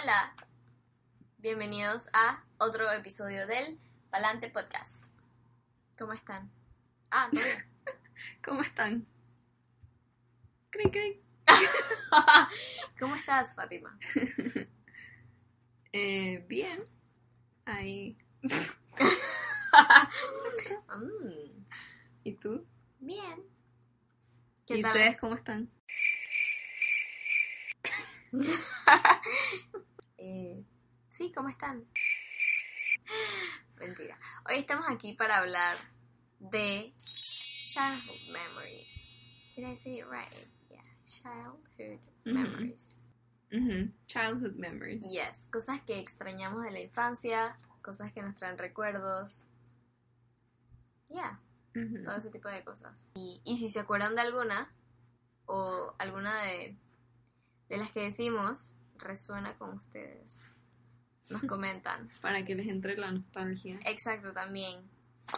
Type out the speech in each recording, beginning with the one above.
Hola, bienvenidos a otro episodio del Palante Podcast. ¿Cómo están? Ah, ¿todo bien? ¿Cómo están? ¿Cómo estás, Fátima? Eh, bien. Ahí. Mm, ¿Y tú? bien. ¿Qué ¿Y tal? ustedes cómo están? Eh, sí, ¿cómo están? Mentira. Hoy estamos aquí para hablar de childhood memories. Did I say it right? Yeah, childhood memories. Ujú, Childhood memories. Yes, cosas que extrañamos de la infancia, cosas que nos traen recuerdos. Yeah, todo ese tipo de cosas. Y, y si se acuerdan de alguna, o alguna de, de las que decimos, resuena con ustedes. Nos comentan. Para que les entre la nostalgia. Exacto, también.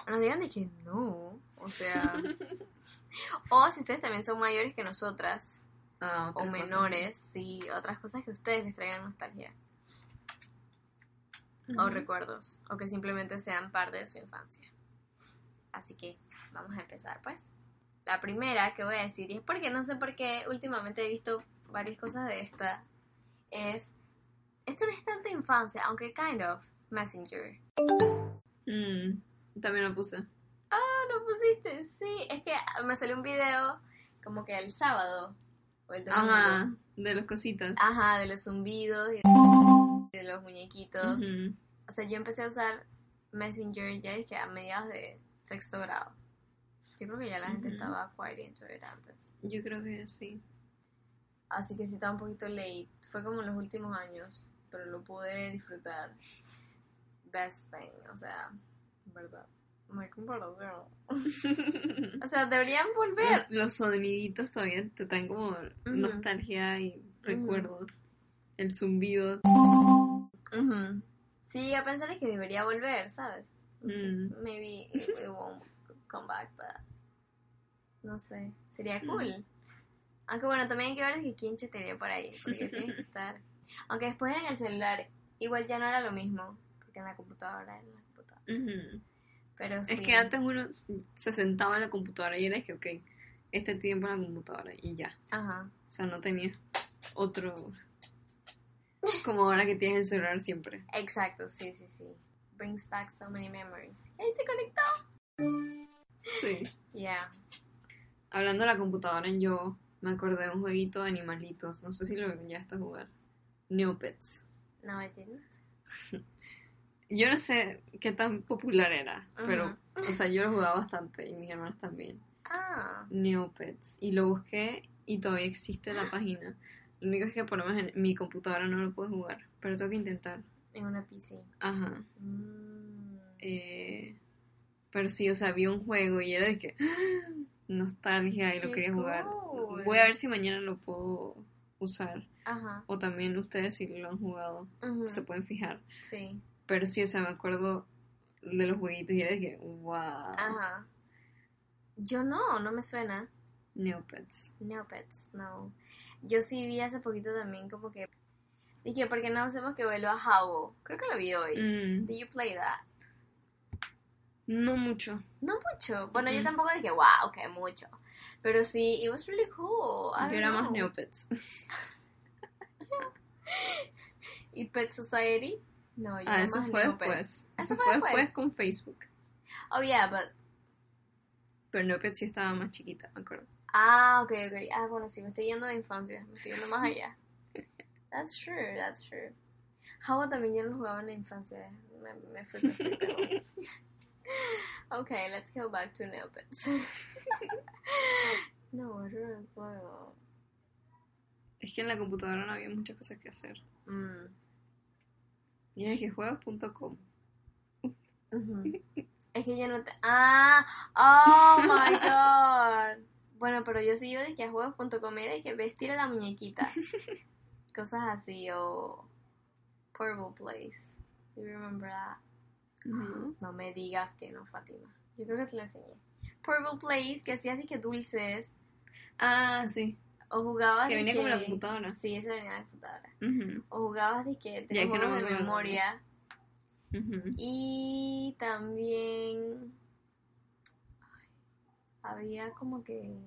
Nos digan de que no, o sea... o si ustedes también son mayores que nosotras, Ah, o menores, sí, otras cosas que ustedes les traigan nostalgia. o recuerdos, o que simplemente sean parte de su infancia. Así que vamos a empezar, pues. La primera que voy a decir, y es porque no sé por qué últimamente he visto varias cosas de esta, es, esto no es tanto infancia, aunque kind of, Messenger. Mm, También lo puse. Ah, lo pusiste, sí, es que me salió un video como que el sábado, o el domingo. Ajá, de las cositas. Ajá, de los zumbidos y de los muñequitos. O sea, yo empecé a usar Messenger ya dije a mediados de sexto grado. Yo creo que ya la gente estaba quite into it antes. Yo creo que sí. Así que sí estaba un poquito late. Fue como en los últimos años, pero lo pude disfrutar. Best thing, o sea, verdad. No hay comparación. O sea, deberían volver. Los, los soniditos todavía te traen como nostalgia y recuerdos. El zumbido. Sí, a pensar es que debería volver, ¿sabes? No sé, Mm. Maybe it, it won't come back, but no sé, sería Mm. cool. Aunque bueno, también hay que ver que quién chatearía por ahí, porque tienes que estar. Aunque después en el celular igual ya no era lo mismo, porque en la computadora era en la computadora. Pero sí. Es que antes uno se sentaba en la computadora y era que, ok, este tiempo en la computadora y ya. Ajá. O sea, no tenía otro. Como ahora que tienes el celular siempre. Exacto, sí, sí, sí. Brings back so many memories. ¡Ahí se conectó! Sí. Yeah. Hablando de la computadora, yo me acordé de un jueguito de animalitos. No sé si lo llegaste a jugar. Neopets. No, I didn't. Yo no sé qué tan popular era, pero, o sea, yo lo jugaba bastante y mis hermanos también. Ah, Neopets. Y lo busqué y todavía existe la página. Lo único es que por lo menos en mi computadora no lo puedo jugar, pero tengo que intentar. en una PC. Ajá. Mm. Eh, pero sí, o sea, vi un juego y era de que nostalgia y lo quería jugar. Voy a ver si mañana lo puedo usar. Ajá. O también ustedes si lo han jugado, se pueden fijar. Sí. Pero sí, o sea, me acuerdo de los jueguitos y era que, wow. Ajá. Yo no, no me suena. Neopets. Neopets, no. Yo sí vi hace poquito también como que... Dije, ¿por qué no hacemos que vuelva a Howl? Creo que lo vi hoy. Mm, Did you play that? No mucho. No mucho. Bueno, yo tampoco dije, wow, que mucho. Pero sí, it was really cool. I Yo era más. Neopets. ¿Y Pet Society? No, yo Ah, era eso más fue Neopets. después. Eso Eso fue fue después. después con Facebook. Oh, yeah, but... Pero Neopets sí estaba más chiquita, me acuerdo. Ah, ok, ok. Ah, bueno, sí, me estoy yendo de infancia. Me estoy yendo más allá. That's true, that's true. How también yo no jugaba en la infancia. Me, me fui me fui, pero- Ok, let's go back to Neopets. no, yo no puedo. Es que en la computadora no había muchas cosas que hacer. Mm, Y es que juegos.com. ujú. Es que yo no te... Ah, oh my god. Bueno, pero yo sí iba de que a juegos.com era de que vestir a la muñequita. Cosas así, o... Purple Place. Do you remember that? No me digas que no, Fátima. Yo creo que te lo enseñé. Purple Place, que hacías de que dulces. Ah, sí. O jugabas. Que venía como la computadora. Sí, eso venía en la computadora. O jugabas de que no me de memoria. Y también. ay, había como que.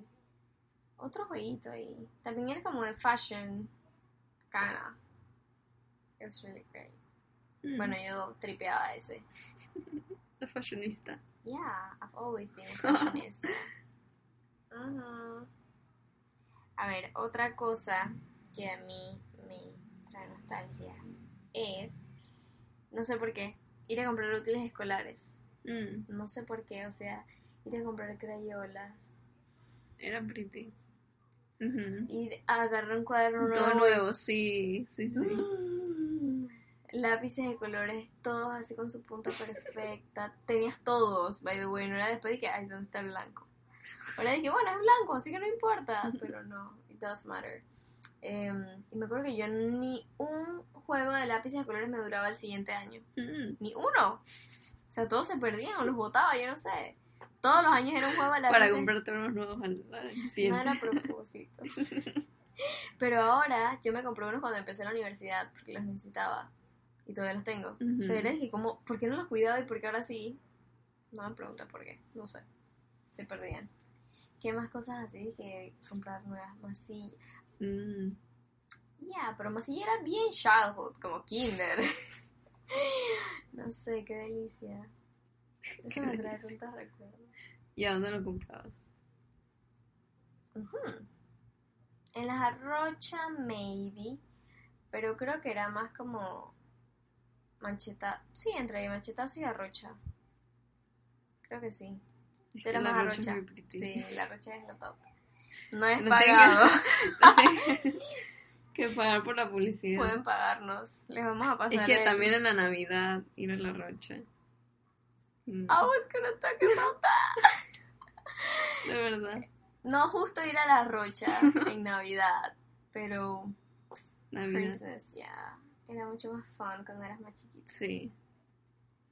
Otro jueguito ahí. También era como de fashion. Kinda. It was really great. Bueno, yo tripeaba ese. La fashionista. Yeah, I've always been a fashionista. Ujú. A ver, otra cosa que a mí me trae nostalgia es, no sé por qué, ir a comprar útiles escolares. Mm, No sé por qué, o sea, ir a comprar crayolas, Era pretty. Ir a agarrar un cuaderno Todo nuevo. nuevo, sí, sí, sí. Mm, Lápices de colores, todos así con su punta perfecta. Tenías todos, by the way. No era después de que, ay, ¿dónde está el blanco? Ahora dije, bueno, es blanco, así que no importa. Pero no, it does matter. Em, y me acuerdo que yo ni un juego de lápices de colores me duraba el siguiente año. Mm. Ni uno. O sea, todos se perdían o los botaba, yo no sé. Todos los años era un juego de lápices. Para comprarte unos nuevos al No era a propósito. Pero ahora yo me compré unos cuando empecé la universidad porque los necesitaba. Y todavía los tengo. O sea, que como, ¿por qué no los cuidaba y por qué ahora sí? No me pregunta por qué, no sé. Se perdían. ¿Qué más cosas así? Dije, comprar nuevas masillas. Mm. Ya, pero masilla era bien childhood, como kinder. no sé, qué delicia. Eso Qué me trae tantos recuerdos. ¿Y a dónde lo comprabas? Ujú. En las arrocha, maybe. Pero creo que era más como. Mancheta. Sí, entre machetazo y arrocha. Creo que sí. Es que la más arrocha. Sí, la arrocha es lo top. No es No pagado. Que pagar por la publicidad. Pueden pagarnos. Les vamos a pasar. es que el- también en la Navidad ir a la Rocha. Mm, I was gonna talk about that. de verdad. No justo ir a la rocha en Navidad. Pero Navidad. Christmas, ya. Era mucho más fun cuando eras más chiquita. Sí.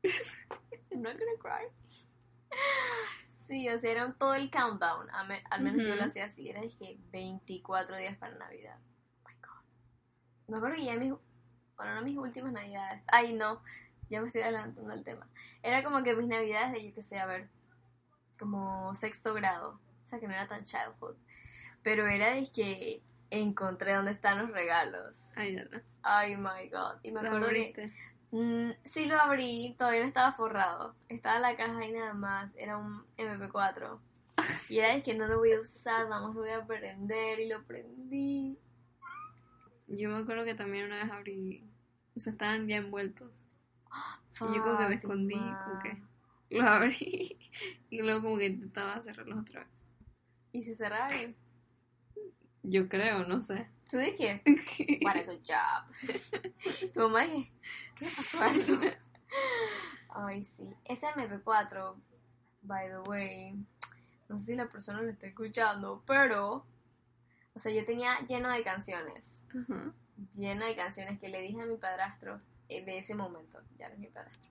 I'm not gonna cry. Sí, o sea, era todo el countdown. me- al menos yo Ujú. lo hacía así. Era dije 24 días para Navidad. Oh my god. Me acuerdo que ya mis. Bueno, no mis últimas Navidades. Ay, no. Ya me estoy adelantando el tema. Era como que mis Navidades de, yo que sé, a ver. Como sexto grado. O sea, que no era tan childhood. Pero era de que encontré dónde están los regalos. Ay, ya no. Ay, my god. Y me Lo acuerdo que. abriste. Mm, sí lo abrí, todavía no estaba forrado. Estaba la caja ahí nada más, era un MP4. Y era de que no lo voy a usar, nada más lo voy a prender y lo prendí. Yo me acuerdo que también una vez abrí. O sea, estaban ya envueltos. Y yo como que me escondí, como que los abrí. Y luego como que intentaba cerrarlos otra vez. Y se cerraron. Yo creo, no sé. ¿Tú de qué? What a good job. Tu mamá ¿qué pasó eso? Ay, sí. Ese MP4, by the way, no sé si la persona lo está escuchando, pero, o sea, yo tenía lleno de canciones. Lleno de canciones que le dije a mi padrastro eh, de ese momento, ya no es mi padrastro,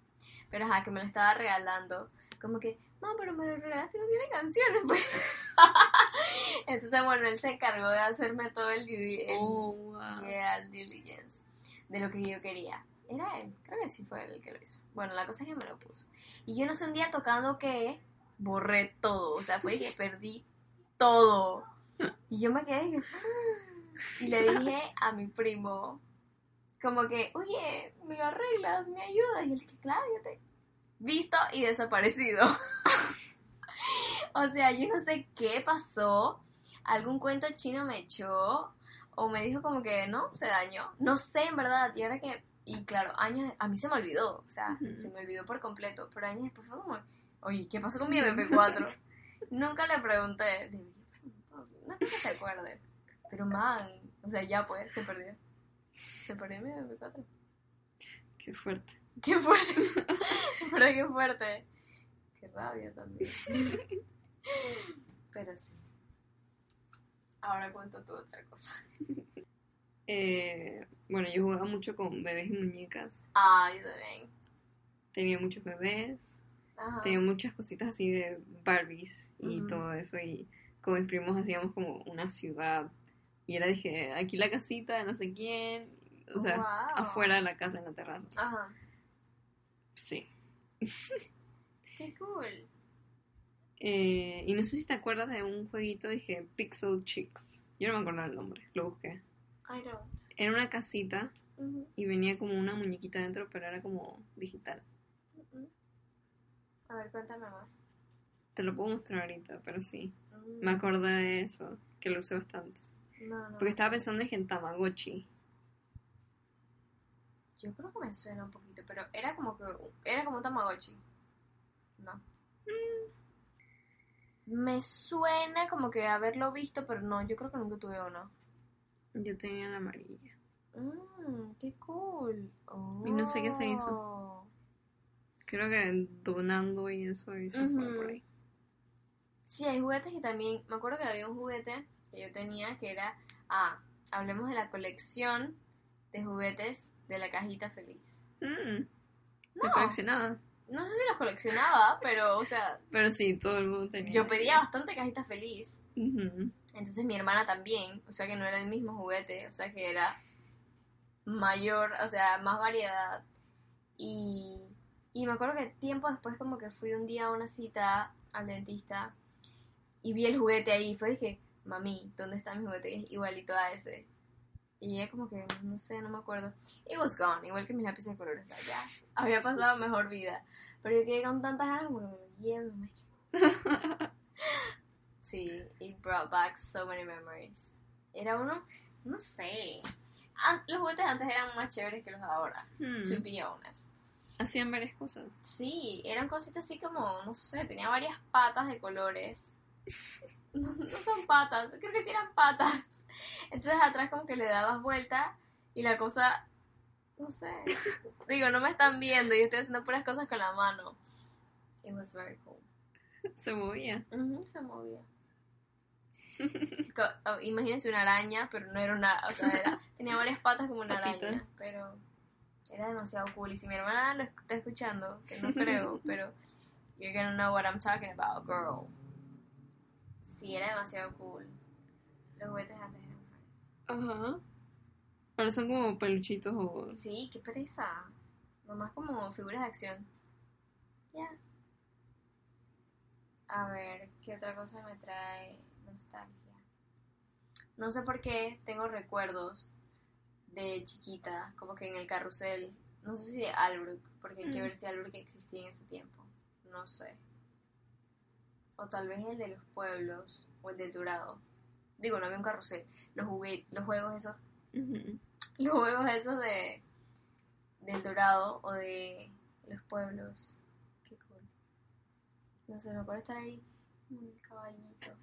pero ajá, que me lo estaba regalando, como que, no, pero me lo regalaste no tiene canciones, pues. Entonces, bueno, él se encargó de hacerme todo el, el, Oh, wow. yeah, el diligence de lo que yo quería. Era él, creo que sí fue él el que lo hizo. Bueno, la cosa es que me lo puso. Y yo no sé un día tocando que borré todo, o sea, fue que perdí todo. Y yo me quedé y, y le dije a mi primo, como que, oye, me lo arreglas, me ayudas. Y él dije, claro, yo te... Visto y desaparecido. o sea, yo no sé qué pasó. Algún cuento chino me echó o me dijo como que no, se dañó. No sé, en verdad. Y ahora que... Y claro, años... A mí se me olvidó. O sea, se me olvidó por completo. Pero años después fue como... Oye, ¿qué pasó con mi MP4? Nunca le pregunté. No que se acuerde. Pero man, o sea, ya pues, se perdió. Se perdió mi MP4. Qué fuerte. Qué fuerte. Pero qué fuerte. Qué rabia también. Pero sí. Ahora cuento tú otra cosa. Eh, bueno, yo jugaba mucho con bebés y muñecas. Ah, yo también. Tenía muchos bebés. Ajá. Tenía muchas cositas así de Barbies y todo eso. Y con mis primos hacíamos como una ciudad Y era, dije, aquí la casita de no sé quién. O sea, Wow. afuera de la casa, en la terraza. Ajá. Sí. Qué cool. Eh, y no sé si te acuerdas de un jueguito, dije, Pixel Chicks. Yo no me acuerdo del nombre, lo busqué. I don't. Era una casita y venía como una muñequita dentro, pero era como digital. A ver, cuéntame más. Te lo puedo mostrar ahorita, pero sí. Mm, Me acordé de eso, que lo usé bastante. No, no. Porque estaba pensando en Tamagotchi. Yo creo que me suena un poquito, pero era como que era como un Tamagotchi. No. Me suena como que haberlo visto, pero no, yo creo que nunca tuve uno. Yo tenía la amarilla. Mmm, qué cool. Y no sé qué se hizo. Oh. Creo que donando y eso, y se fue por ahí. Sí, hay juguetes que también. Me acuerdo que había un juguete que yo tenía que era. Ah, hablemos de la colección de juguetes de la cajita feliz. Mm, No. ¿Te coleccionabas? No sé si los coleccionaba, pero, o sea, Pero sí, todo el mundo tenía. yo pedía bastante cajita feliz. Entonces mi hermana también, o sea que no era el mismo juguete, o sea que era mayor, o sea, más variedad. Y, y me acuerdo que tiempo después como que fui un día a una cita al dentista y vi el juguete ahí y fue dije, mami, ¿dónde está mi juguete? Es igualito a ese. Y ella como que, no sé, no me acuerdo. It was gone, igual que mis lápices de colores, o sea, ya había pasado mejor vida. Pero yo quedé con tantas ganas como que me lo Sí, it brought back so many memories. Era uno, no sé. An- los juguetes antes eran más chéveres que los de ahora, Hmm. to be honest. Hacían varias cosas. Sí, eran cositas así como, no sé, tenía varias patas de colores. No, no son patas, creo que sí eran patas. Entonces atrás como que le dabas vuelta y la cosa, no sé. Digo, no me están viendo, yo estoy haciendo puras cosas con la mano. It was very cool. Se movía. Se movía. Oh, imagínense una araña, pero no era una, o sea, era- tenía varias patas como una araña, pero era demasiado cool. Y si mi hermana lo está escuchando, que no creo, pero you're gonna know what I'm talking about, girl. Sí, era demasiado cool. Los juguetes antes. Ajá. Ahora son como peluchitos o... Sí, qué pereza. Nomás como figuras de acción. Ya. A ver, ¿qué otra cosa me trae nostalgia? No sé por qué tengo recuerdos de chiquita, como que en el carrusel. No sé si de Albrook, porque hay que Mm. ver si Albrook existía en ese tiempo. No sé. O tal vez el de los pueblos, o el del Dorado. Digo, no había un carrusel. Los, juguet los juegos esos los juegos esos de del Dorado o de los pueblos. Qué cool. No sé, me acuerdo estar ahí como en el caballito.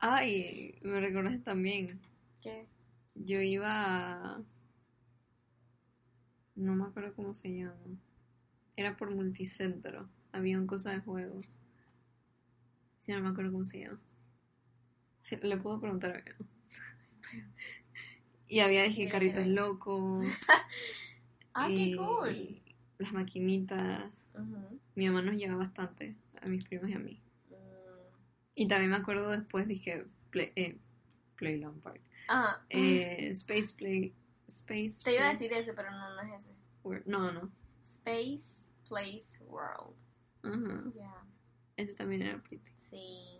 Ah, y me recordaste también. ¿Qué? Yo iba a... No me acuerdo cómo se llama. Era por multicentro. Habían cosas de juegos. Sí, no me acuerdo cómo se llama. Sí, le puedo preguntar a. Y había, dije, carritos locos. Ah, qué cool. Las maquinitas. Mi mamá nos lleva bastante. A mis primos y a mí. Mm. Y también me acuerdo después, dije, Play, eh, Playland Park. Ajá. Eh, Space Play... Space Te iba a decir ese, pero no, no es ese. World- No, no. Space Place World. Ajá. Ese también era pretty. Sí.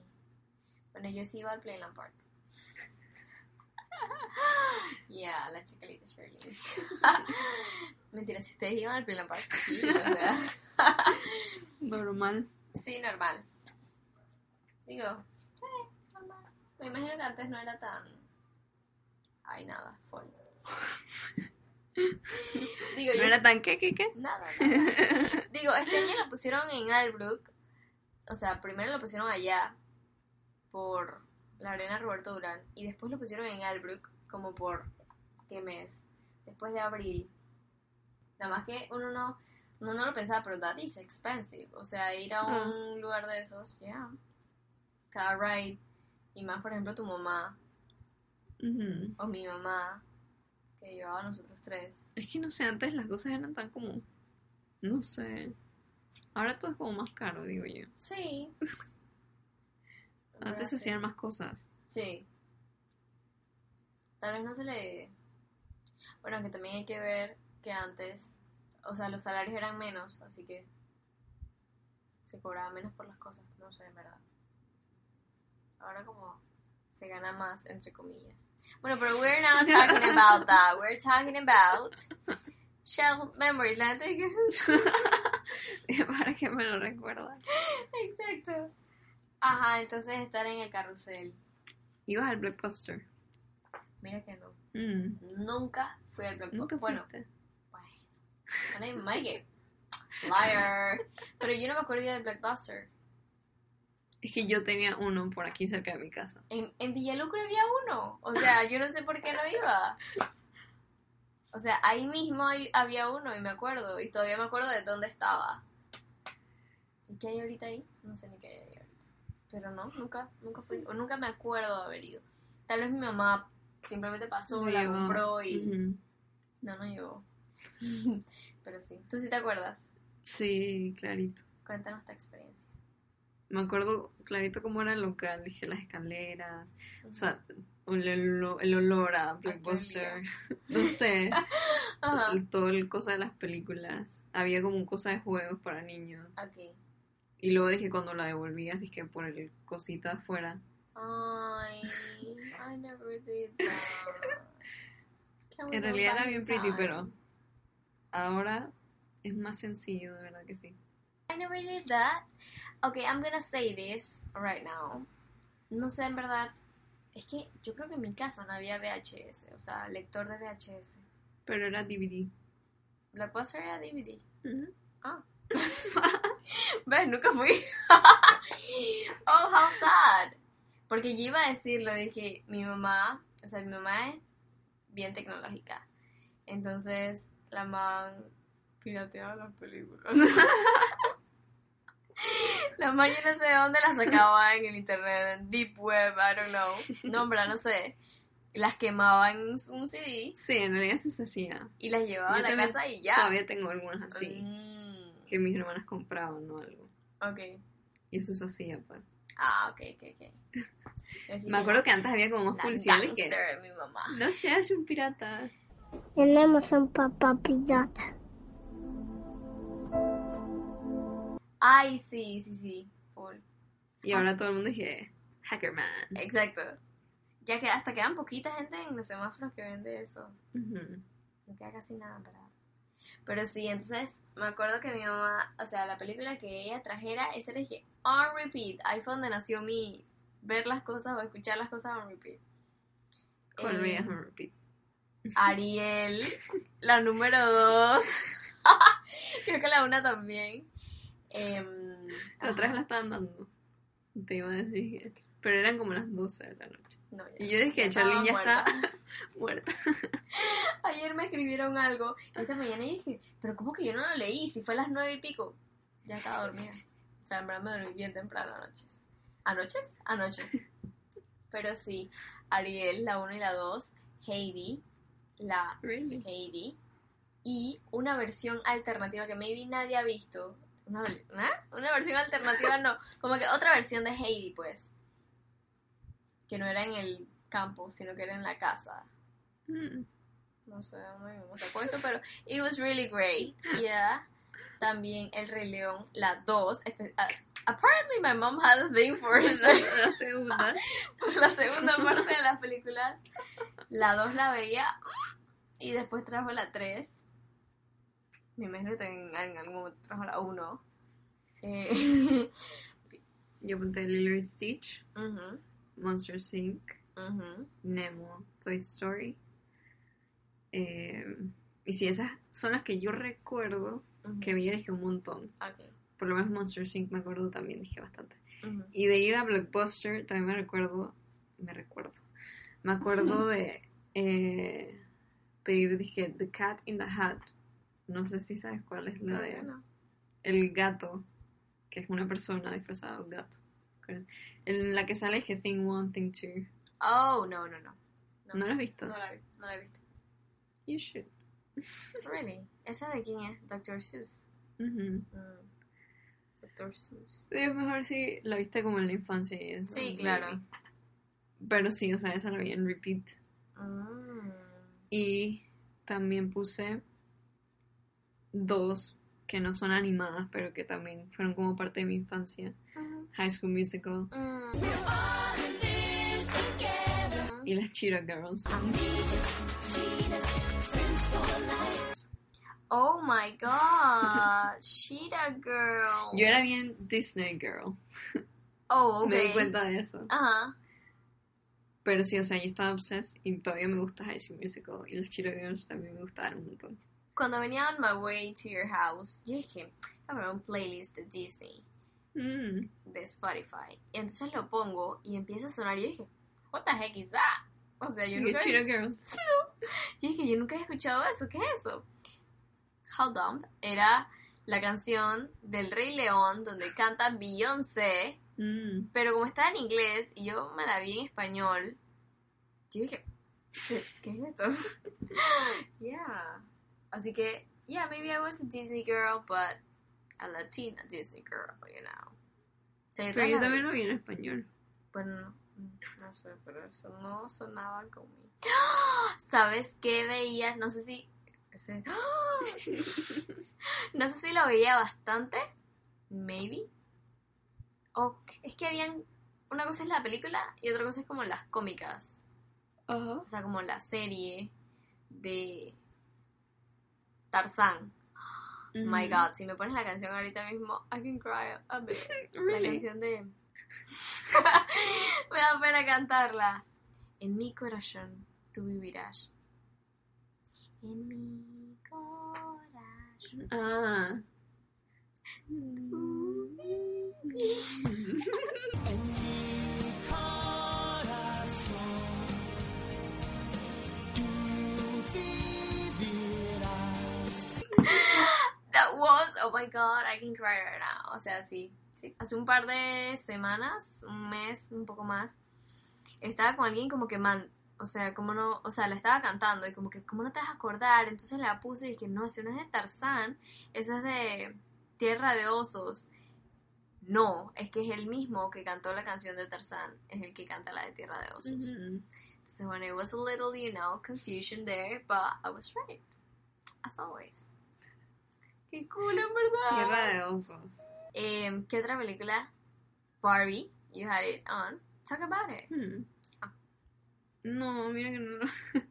Bueno, yo sí iba al Playland Park. Ya, la chicalita Shirley. Mentira, si ustedes iban al Playland Park, sí, o sea. Normal. Sí, normal. Digo, sí, normal. Me imagino que antes no era tan. Ay, nada, full. Digo, ¿No yo. era tan qué, qué, qué? Nada, nada. Digo, este año lo pusieron en Albrook. O sea, primero lo pusieron allá por la arena Roberto Durán. Y después lo pusieron en Albrook como por. ¿Qué mes? Después de abril. Nada más que uno no. Uno no lo pensaba, pero that is expensive. O sea, ir a Ah. un lugar de esos, ya. Cada ride. Y más, por ejemplo, tu mamá o mi mamá, que llevaba a nosotros tres. Es que no sé, antes las cosas eran tan como. No sé. Ahora todo es como más caro, digo yo. Sí. Antes se hacían más cosas. Sí. Tal vez no se le... Bueno, que también hay que ver que antes, o sea, los salarios eran menos, así que se cobraba menos por las cosas, no sé, en verdad. Ahora como se gana más, entre comillas. Bueno, pero we're not talking about that. We're talking about Shell Memories. La gente que... Para que me lo recuerda. Exacto. Ajá, entonces estar en el carrusel. Ibas al Blockbuster. Mira que no. Mm. Nunca fui al Blockbuster. Bueno, bueno, no my game. Liar. Pero yo no me acuerdo del Blockbuster. Es que yo tenía uno por aquí cerca de mi casa. En, en Villalucre había uno. O sea, yo no sé por qué no iba. O sea, ahí mismo hay- había uno y me acuerdo. Y todavía me acuerdo de dónde estaba. ¿Y qué hay ahorita ahí? No sé ni qué hay ahorita. Pero no, nunca, nunca fui. O nunca me acuerdo de haber ido. Tal vez mi mamá simplemente pasó, Me la compró y... No, no llegó. Pero sí. ¿Tú sí te acuerdas? Sí, clarito. Cuéntanos tu experiencia. Me acuerdo clarito cómo era el local, dije las escaleras, o sea, el, olor a Blockbuster, no sé, todo el cosa de las películas. Había como un cosa de juegos para niños. Ok. Y luego dije cuando la devolvías, dije por el cosita afuera. Ay, I never did that. En realidad era bien pretty, pero ahora es más sencillo, de verdad que sí. I never did that. Okay, I'm gonna say this right now. No sé, en verdad. Es que yo creo que en mi casa no había VHS, o sea, lector de VHS. Pero era DVD. Blockbuster era DVD. Ah. ¿Ves? Nunca fui. oh, how sad. Porque yo iba a decirlo, dije, mi mamá, o sea, mi mamá es bien tecnológica. Entonces, la man pirateaba las películas. la man yo no sé de dónde las sacaba en el internet, en deep web, I don't know. No, hombre, no sé. Las quemaba en un CD Sí, en realidad eso se hacía. y las llevaba Yo a la también casa y ya. Todavía tengo algunas así, Mm, que mis hermanas compraban o algo. ok. Y eso se hacía, pues. Ah, ok, ok, ok. Me acuerdo que antes había como la unos policiales que... gangster, mi mamá. No seas un pirata. Tenemos un papá pirata. Ay, sí, sí, sí. Y ahora todo el mundo dice, Hackerman. Exacto. Ya que hasta quedan poquita gente en los semáforos que vende eso. Ujú. No queda casi nada, ¿verdad? Pero sí, entonces me acuerdo que mi mamá, o sea, la película que ella trajera, esa era dije, on repeat. Ahí fue donde nació mi ver las cosas o escuchar las cosas on repeat. ¿Cuál Eh, veías en repeat? Ariel, la número dos. Creo que la una también. Em, La otra vez la estaban dando. Te iba a decir. Pero eran como las 12 de la noche. No, ya. Y yo dije, Ya Charlene ya está muerta. Ayer me escribieron algo. y Esta mañana dije, pero ¿cómo que yo no lo leí? Si fue a las nueve y pico. Ya estaba dormida. O sea, en verdad me dormí bien temprano anoche. ¿Anoches? Anoche. Pero sí, Ariel, la 1 y la 2. Heidi, la Really? Heidi. Y una versión alternativa que maybe nadie ha visto. Una, ¿eh? una versión alternativa no. Como que otra versión de Heidi, pues. Que no era en el campo, sino que era en la casa. Mm. No sé, no me sacó eso, pero it was really great. Yeah. También El Rey León, la 2. espe- ah, Apparently my mom had a thing for La, la, la segunda. la segunda parte de las películas. La 2 la veía y después trajo la 3. Me imagino que en, en algún momento trajo la 1. Eh, Yo apunté Lilo y Stitch, ujú, Monster Inc.. Nemo, Toy Story. Eh, y sí, esas son las que yo recuerdo que vi, dije un montón. Por lo menos Monster Inc. me acuerdo también, dije bastante. Y de ir a Blockbuster también me recuerdo, me recuerdo, me acuerdo de eh, pedir, dije, The Cat in the Hat. No sé si sabes cuál es la de No. el gato, que es una persona disfrazada de un gato. En la que sale que Thing One, Thing Two. Oh, no, no, no. ¿No lo has visto? No la, no la he visto. You should. Really? ¿Esa de quién es? Dr. Seuss. Ujú. Mm. Dr. Seuss. Es mejor si la viste como en la infancia y eso. Sí, claro. Pero sí, o sea, esa la vi en repeat Mm. Y también puse dos que no son animadas, pero que también fueron como parte de mi infancia. Ujú. High School Musical Mm. y las Cheetah Girls. Oh my god, Cheetah Girl. Yo era bien Disney Girl. Oh, Me di cuenta de eso. Ajá. Pero sí, o sea, yo estaba obsessed y todavía me gusta High School Musical y las Cheetah Girls también me gustaron un montón. Cuando venía on my way to your house, yo dije, voy a un playlist de Disney Mm. de Spotify. Y entonces lo pongo y empieza a sonar y yo dije, what the heck is that? O sea, yo nunca, Cheetah Girls. yo dije, yo nunca he escuchado eso, ¿qué es eso? How Dumb era la canción del Rey León donde canta Beyoncé, Mm. pero como estaba en inglés y yo me la vi en español, yo dije, ¿qué, qué es esto? yeah. Así que, yeah, maybe I was a Disney girl, but a Latina Disney girl, you know. Pero yo la también lo vi en español. Bueno, no, sé, pero eso no sonaba conmigo. ¿Sabes qué veías? No sé si... ese- No sé si lo veía bastante. Maybe. O es que habían... Una cosa es la película y otra cosa es como las cómicas. Ajá. O sea, como la serie de Tarzán. My Mm. God, si me pones la canción ahorita mismo, I can cry a bit. La canción de... Me da pena cantarla. En mi corazón tú vivirás. En mi corazón Ah. tú vivirás. That was, oh my god, I can cry right now. O sea, sí, sí. Hace un par de semanas, un mes, un poco más, estaba con alguien como que man, o sea, como no, o sea, la estaba cantando y como que, ¿cómo no te vas a acordar? Entonces la puse y dije, no, eso no es de Tarzán, eso es de Tierra de Osos. No, es que es el mismo que cantó la canción de Tarzán, es el que canta la de Tierra de Osos. Ujú. So when it was a little, you know, confusion there, but I was right. As always. Qué cool, en verdad. Tierra de osos. Em, ¿Qué otra película? Barbie. You had it on. Talk about it. Hmm. No, mira que no lo...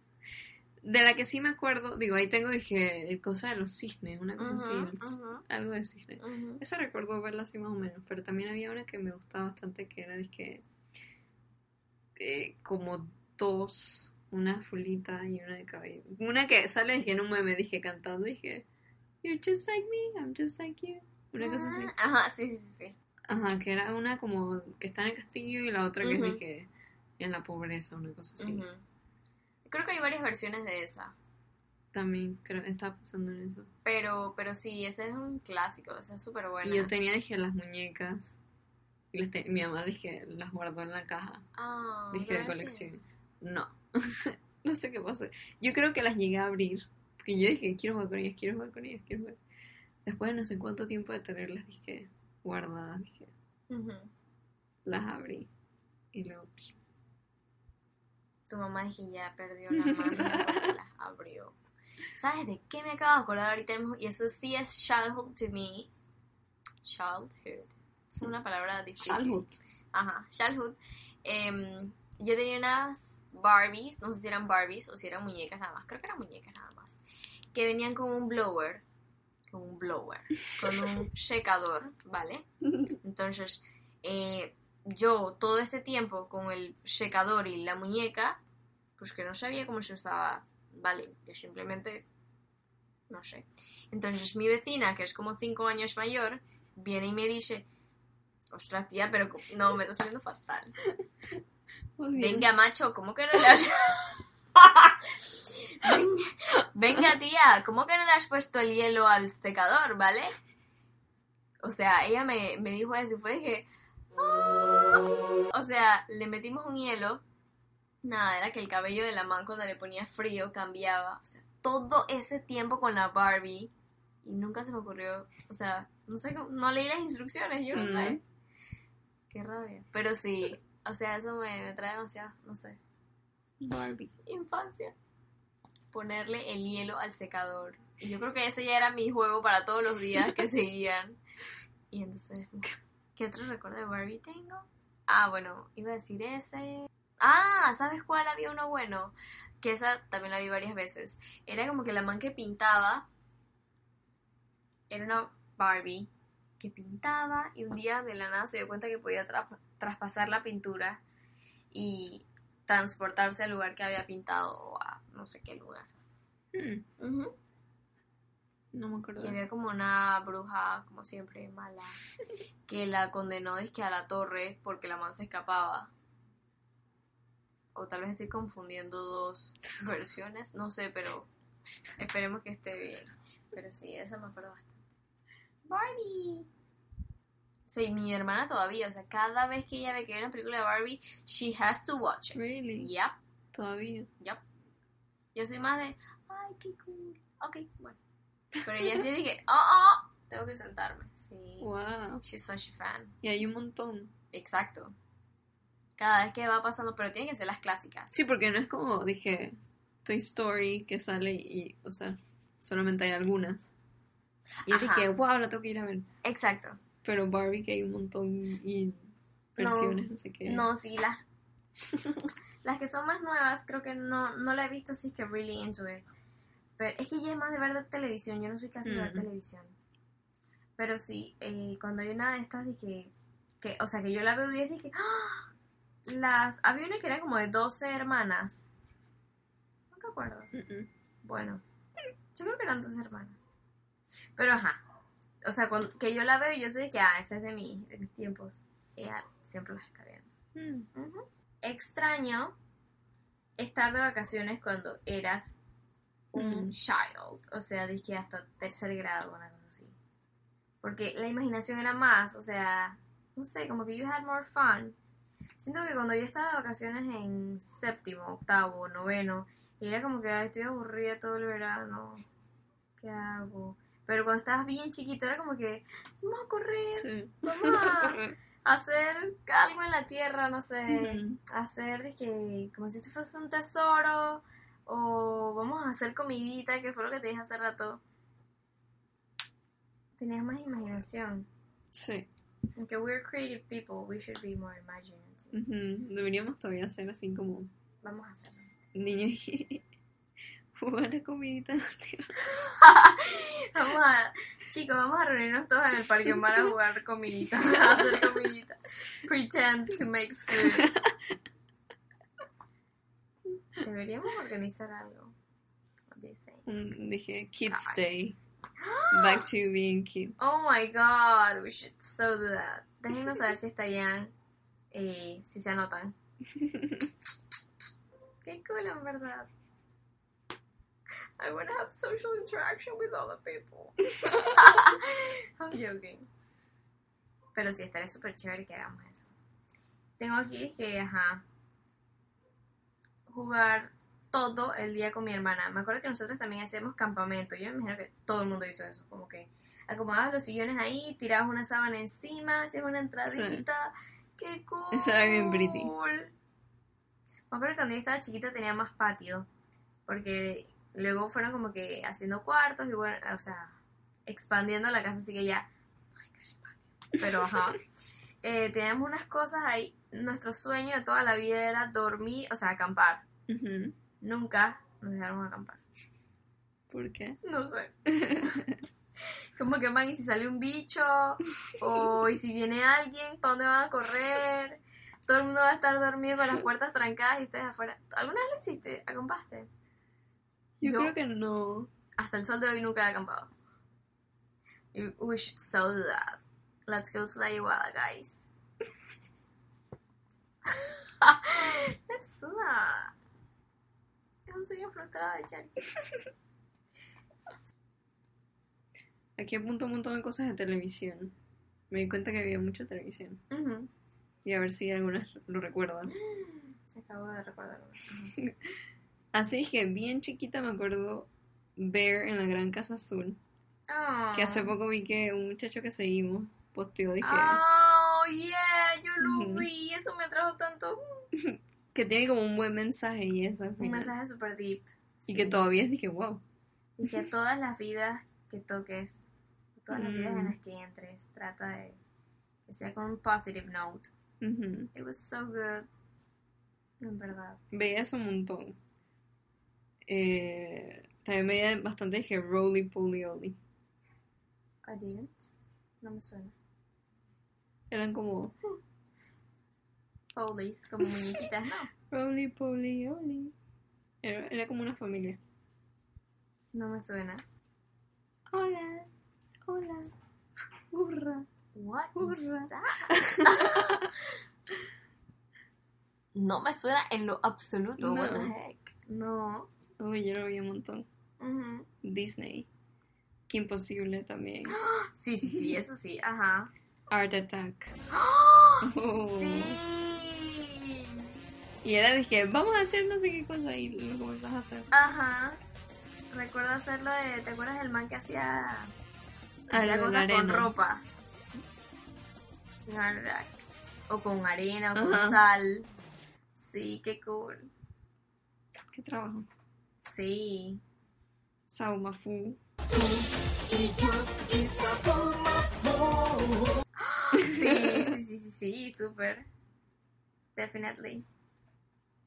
De la que sí me acuerdo, digo, ahí tengo, dije, el cosa de los cisnes, una cosa así, Ujú, el- ujú, algo de cisne. ujú. Esa recuerdo verla así más o menos, pero también había una que me gustaba bastante que era, dije, eh, como dos, una fulita y una de cabello. Una que sale, dije, en un meme, dije, cantando, dije, You're just like me, I'm just like you. Una cosa así. Ah, Ajá, sí, sí, sí. Ajá, que era una como que está en el castillo y la otra que es, dije, en la pobreza, una cosa así. Creo que hay varias versiones de esa. También creo, estaba pensando en eso. Pero, pero sí, ese es un clásico. Esa es súper buena. Y yo tenía, dije, las muñecas. Y las te- mi mamá, dije, las guardó en la caja. Ah, Dije, de ¿todavía colección. No. no sé qué pasó. Yo creo que las llegué a abrir. Porque yo dije, quiero jugar con ellas, quiero jugar con ellas, quiero jugar. Después de no sé cuánto tiempo de tenerlas, dije, guardadas, dije, Ujú. las abrí. Y luego, psh, Tu mamá dije ya perdió la mano las abrió. ¿Sabes de qué me acabo de acordar ahorita mismo? Y eso sí es childhood to me. Childhood. Es una palabra difícil. childhood. Ajá, childhood. Em, yo tenía unas Barbies, no sé si eran Barbies o si eran muñecas nada más. Creo que eran muñecas nada más. Que venían con un blower. Con un blower. Con un secador, ¿vale? Entonces, eh, yo todo este tiempo con el secador y la muñeca, pues que no sabía cómo se usaba, ¿vale? Yo simplemente, no sé. Entonces mi vecina, que es como cinco años mayor, viene y me dice, ostras tía, pero no, me está saliendo fatal. Muy bien. Venga, macho, ¿cómo que no le has... venga, venga, tía, ¿cómo que no le has puesto el hielo al secador, vale? O sea, ella me, me dijo eso y fue dije... "Ah". O sea, le metimos un hielo. Nada, era que el cabello de la man cuando le ponía frío cambiaba. O sea, todo ese tiempo con la Barbie y nunca se me ocurrió, o sea, no sé, no leí las instrucciones, yo no sé. Qué rabia. Pero sí, o sea, eso me, me trae demasiado, no sé. Barbie. Infancia. Ponerle el hielo al secador. Y yo creo que ese ya era mi juego para todos los días que seguían. Y entonces, ¿qué otro recuerdo de Barbie tengo? Ah, bueno, iba a decir ese. Ah, ¿sabes cuál había uno bueno? Que esa también la vi varias veces. Era como que la man que pintaba era una Barbie que pintaba y un día de la nada se dio cuenta que podía tra- traspasar la pintura y transportarse al lugar que había pintado o a no sé qué lugar. Hmm. No me acuerdo. Y había eso. como una bruja, como siempre, mala, que la condenó que a la torre porque la man se escapaba. O tal vez estoy confundiendo dos versiones, no sé, pero esperemos que esté bien. Pero sí, esa me acuerdo bastante. Barbie. Sí, mi hermana todavía, o sea, cada vez que ella ve que hay una película de Barbie, she has to watch it. Really? Yep, Todavía. yep. Yo soy más de, ay, qué cool. Ok, bueno. Pero ella sí dice, oh, oh, tengo que sentarme. Sí. Wow. She's such a fan. Y hay un montón. Exacto. Cada vez que va pasando, pero tienen que ser las clásicas. Sí, porque no es como dije Toy Story que sale y, o sea, solamente hay algunas. Y Ajá. dije, wow, la tengo que ir a ver. Exacto. Pero Barbie que hay un montón y versiones, no, sé qué. No, sí, las, las que son más nuevas, creo que no, no la he visto, así que really into it. Pero es que ya es más de ver de televisión, yo no soy casi de ver Mm. televisión. Pero sí, eh, cuando hay una de estas de que, o sea, que yo la veo y que, ¡ah! las, había una que era como de 12 hermanas. ¿No te acuerdas? Mm-mm. Bueno, yo creo que eran dos hermanas. Pero ajá. O sea, cuando, que yo la veo y yo sé que, ah, esa es de, mi, de mis tiempos. Ella siempre las está viendo. Mm. Ujú. Extraño estar de vacaciones cuando eras un Mm. child. O sea, dije hasta tercer grado, una cosa así. Porque la imaginación era más, o sea, no sé, como que you had more fun. Siento que cuando yo estaba de vacaciones en séptimo, octavo, noveno, y era como que "Ay, estoy aburrida todo el verano, ¿qué hago? Pero cuando estabas bien chiquito era como que vamos a correr, Sí. vamos a Correr. Hacer algo en la tierra, no sé, Ujú. hacer dije como si esto fuese un tesoro o vamos a hacer comidita, que fue lo que te dije hace rato. Tenías más imaginación. Sí. Aunque we're creative people, we should be more imaginative. Deberíamos todavía hacer así como Vamos a hacerlo. niños y jugar a comidita tierra. Vamos a, chicos, vamos a reunirnos todos en el parque para jugar comidita, a hacer comidita. Pretend to make food. Deberíamos organizar algo. Un- Dije Kids Guys. Day. Back to being kids. Oh my god, we should so do that. Déjenos saber si estarían, eh, si se anotan. Qué cool, en verdad. I want to have social interaction with other people. I'm joking. Pero sí, estaría súper chévere que hagamos eso. Tengo aquí que, ajá, jugar todo el día con mi hermana. Me acuerdo que nosotros también hacíamos campamento. Yo me imagino que todo el mundo hizo eso. Como que acomodabas los sillones ahí, tirabas una sábana encima, hacías una entradita. ¡Qué cool! Eso era bien pretty. Me acuerdo que cuando yo estaba chiquita tenía más patio. Porque luego fueron como que haciendo cuartos y bueno, o sea, expandiendo la casa, así que ya. Pero ajá. Eh, teníamos unas cosas ahí. Nuestro sueño de toda la vida era dormir, o sea, acampar. Nunca nos dejaron acampar. ¿Por qué? No sé. Como que van y si sale un bicho, o y si viene alguien, ¿para dónde van a correr? Todo el mundo va a estar dormido con las puertas trancadas y ustedes afuera. ¿Alguna vez lo hiciste? ¿Acampaste? Yo, creo que no. Hasta el sol de hoy nunca he acampado. You- We should so do that. Let's go to La Iguala, guys. Let's do that. Es un sueño frustrado de Charlie. Aquí apunto un montón de cosas de televisión. Me di cuenta que había mucha televisión. Y a ver si algunas lo recuerdas. Acabo de recordar uno. Así que bien chiquita me acuerdo ver en la Gran Casa Azul. Oh. Que hace poco vi que un muchacho que seguimos posteó, dije, Oh, yeah, yo lo Ujú. vi. Eso me trajo tanto. que tiene como un buen mensaje y eso al Un final. mensaje super deep. Y que todavía dije, wow. Y que todas las vidas que toques, todas las vidas en Mm. las que entres, trata de que sea con un positive note. It was so good. En verdad. Veía eso un montón. Eh, también veía bastante dije Roly Poly Oly. I didn't. No me suena. Eran como Police, como muñequitas, ¿no? Roly Poly Oly. Era, era como una familia. No me suena. Hola, hola, hurra. What that? no me suena en lo absoluto. What the heck? No. Uy, yo lo vi un montón. Disney. Qué imposible también. Sí, sí, sí, eso sí. Ajá. Art Attack. Oh. Sí. Y era dije, vamos a hacer no sé qué cosa y lo comenzás a hacer. Ajá. Recuerdo hacerlo de. ¿Te acuerdas del man que hacía. Ah, hacía la cosas con ropa? O con arena, o con Ajá. sal. Sí, qué cool. ¿Qué trabajo? Sí. Saumafu. Sí, sí, sí, sí, sí, súper. Definitely.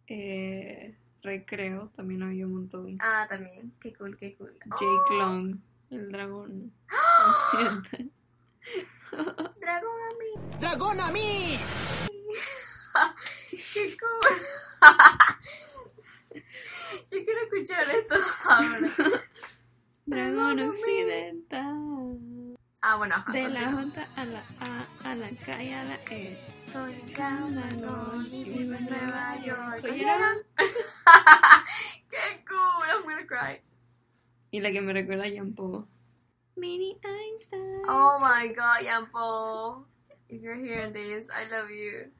Eh, recreo, también había un montón. Ah, también. Qué cool, qué cool. Jake Long, el dragón. consciente. Dragón a mí. ¡Dragón a mí! Qué cool. Yo quiero escuchar esto ahora. Dragón occidental. Ah, bueno, ajá, De la. J a la A, a la K y a la E. Soy dragón y vivo en Nueva York. Qué cool, I'm gonna cry. Y la que me recuerda a Jean Paul. Mini Einstein. Oh my god, Jean Paul. If you're hearing this, I love you.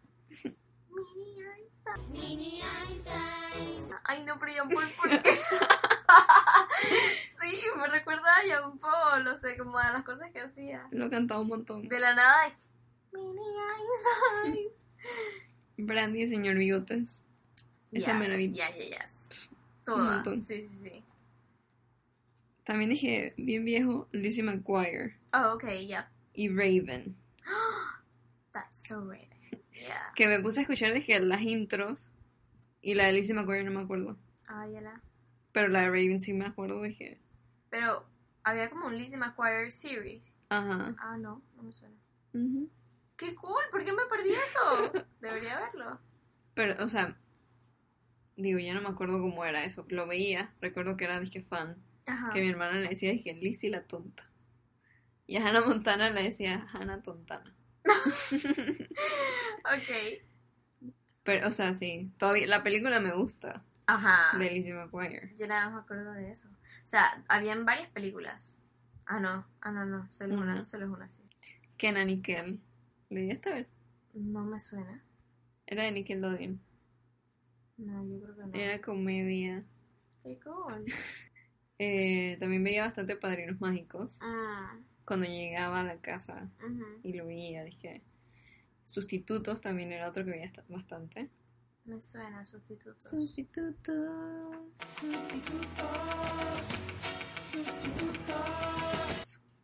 Mini Einstein. Mini Einstein. Ay, no, pero Jean Paul, ¿por qué? sí, me recuerda a Jean Paul, o sea, como a las cosas que hacía. Lo cantaba un montón. De la nada, y, Mini Einstein. Brandy y señor Bigotes. Esa me la vi. Ya, ya, yes. Toda. montón. Sí, sí, sí. También dije, bien viejo, Lizzie McGuire Oh, okay, yeah. y Raven. That's so rare. Yeah. Que me puse a escuchar, dije, las intros. Y la de Lizzie McGuire no me acuerdo. Ah, ya la. Pero la de Raven sí me acuerdo, dije. Pero había como un Lizzie McGuire series. Ajá. Ah, no, no me suena. Ujú. ¡Qué cool! ¿Por qué me perdí eso? Debería verlo. Pero, o sea, digo, ya no me acuerdo cómo era eso. Lo veía, recuerdo que era, dije, fan. Ajá. Que mi hermana le decía, dije, Lizzie la tonta. Y a Hannah Montana le decía, Hannah Tontana. Ok. Pero, o sea, sí, todavía la película me gusta Ajá. de Lizzie McGuire. Yo nada más me acuerdo de eso. O sea, habían varias películas. Ah, no. Ah, no, no. Solo una. Ujú. Solo es una, sí. Kenan y Kel. ¿Le llegaste a ver? No me suena. Era de Nickelodeon. No, yo creo que no. Era comedia. Qué cool. Eh, también veía bastante Padrinos Mágicos. Mm, Cuando llegaba a la casa y lo veía, dije. Sustitutos también era otro que veía bastante. Me suena sustituto. Sustitutos.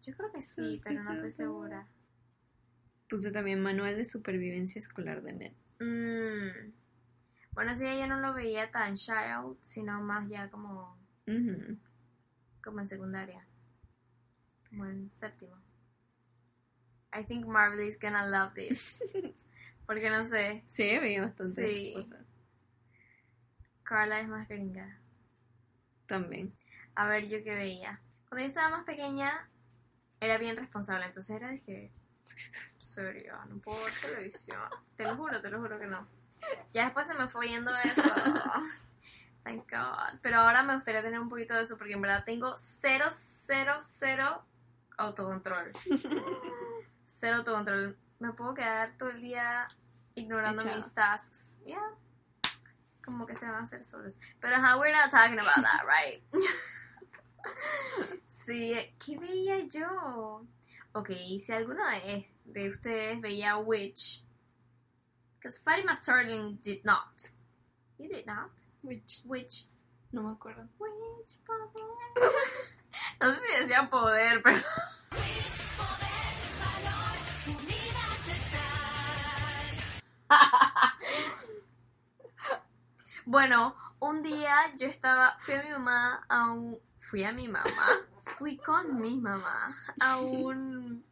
Yo creo que sí, pero no estoy segura. Puse también Manual de Supervivencia Escolar de Ned. Mm. Bueno, sí, yo no lo veía tan child, sino más ya como, como en secundaria. Como en séptimo. I think Marvel is gonna love this. Porque no sé, Sí, veía bastante Sí. cosas. Carla es más gringa. También. A ver, yo qué veía. Cuando yo estaba más pequeña, era bien responsable. Entonces era de que, serio, no puedo ver televisión. Te lo juro, te lo juro que no. Ya después se me fue yendo eso. Thank God. Pero ahora me gustaría tener un poquito de eso porque en verdad tengo cero, cero, cero autocontrol. Cero autocontrol. Me puedo quedar todo el día ignorando mis tasks. Yeah. Como que se van a hacer solos. Pero ajá, we're not talking about that, right? sí, ¿qué veía yo? Ok, si alguno de, de ustedes veía Witch, because Fatima Sterling did not. You did not. Which, Which no me acuerdo. Which poder. no sé si decía poder, pero. bueno, un día yo estaba, fui a mi mamá a un, fui a mi mamá, fui con mi mamá a un,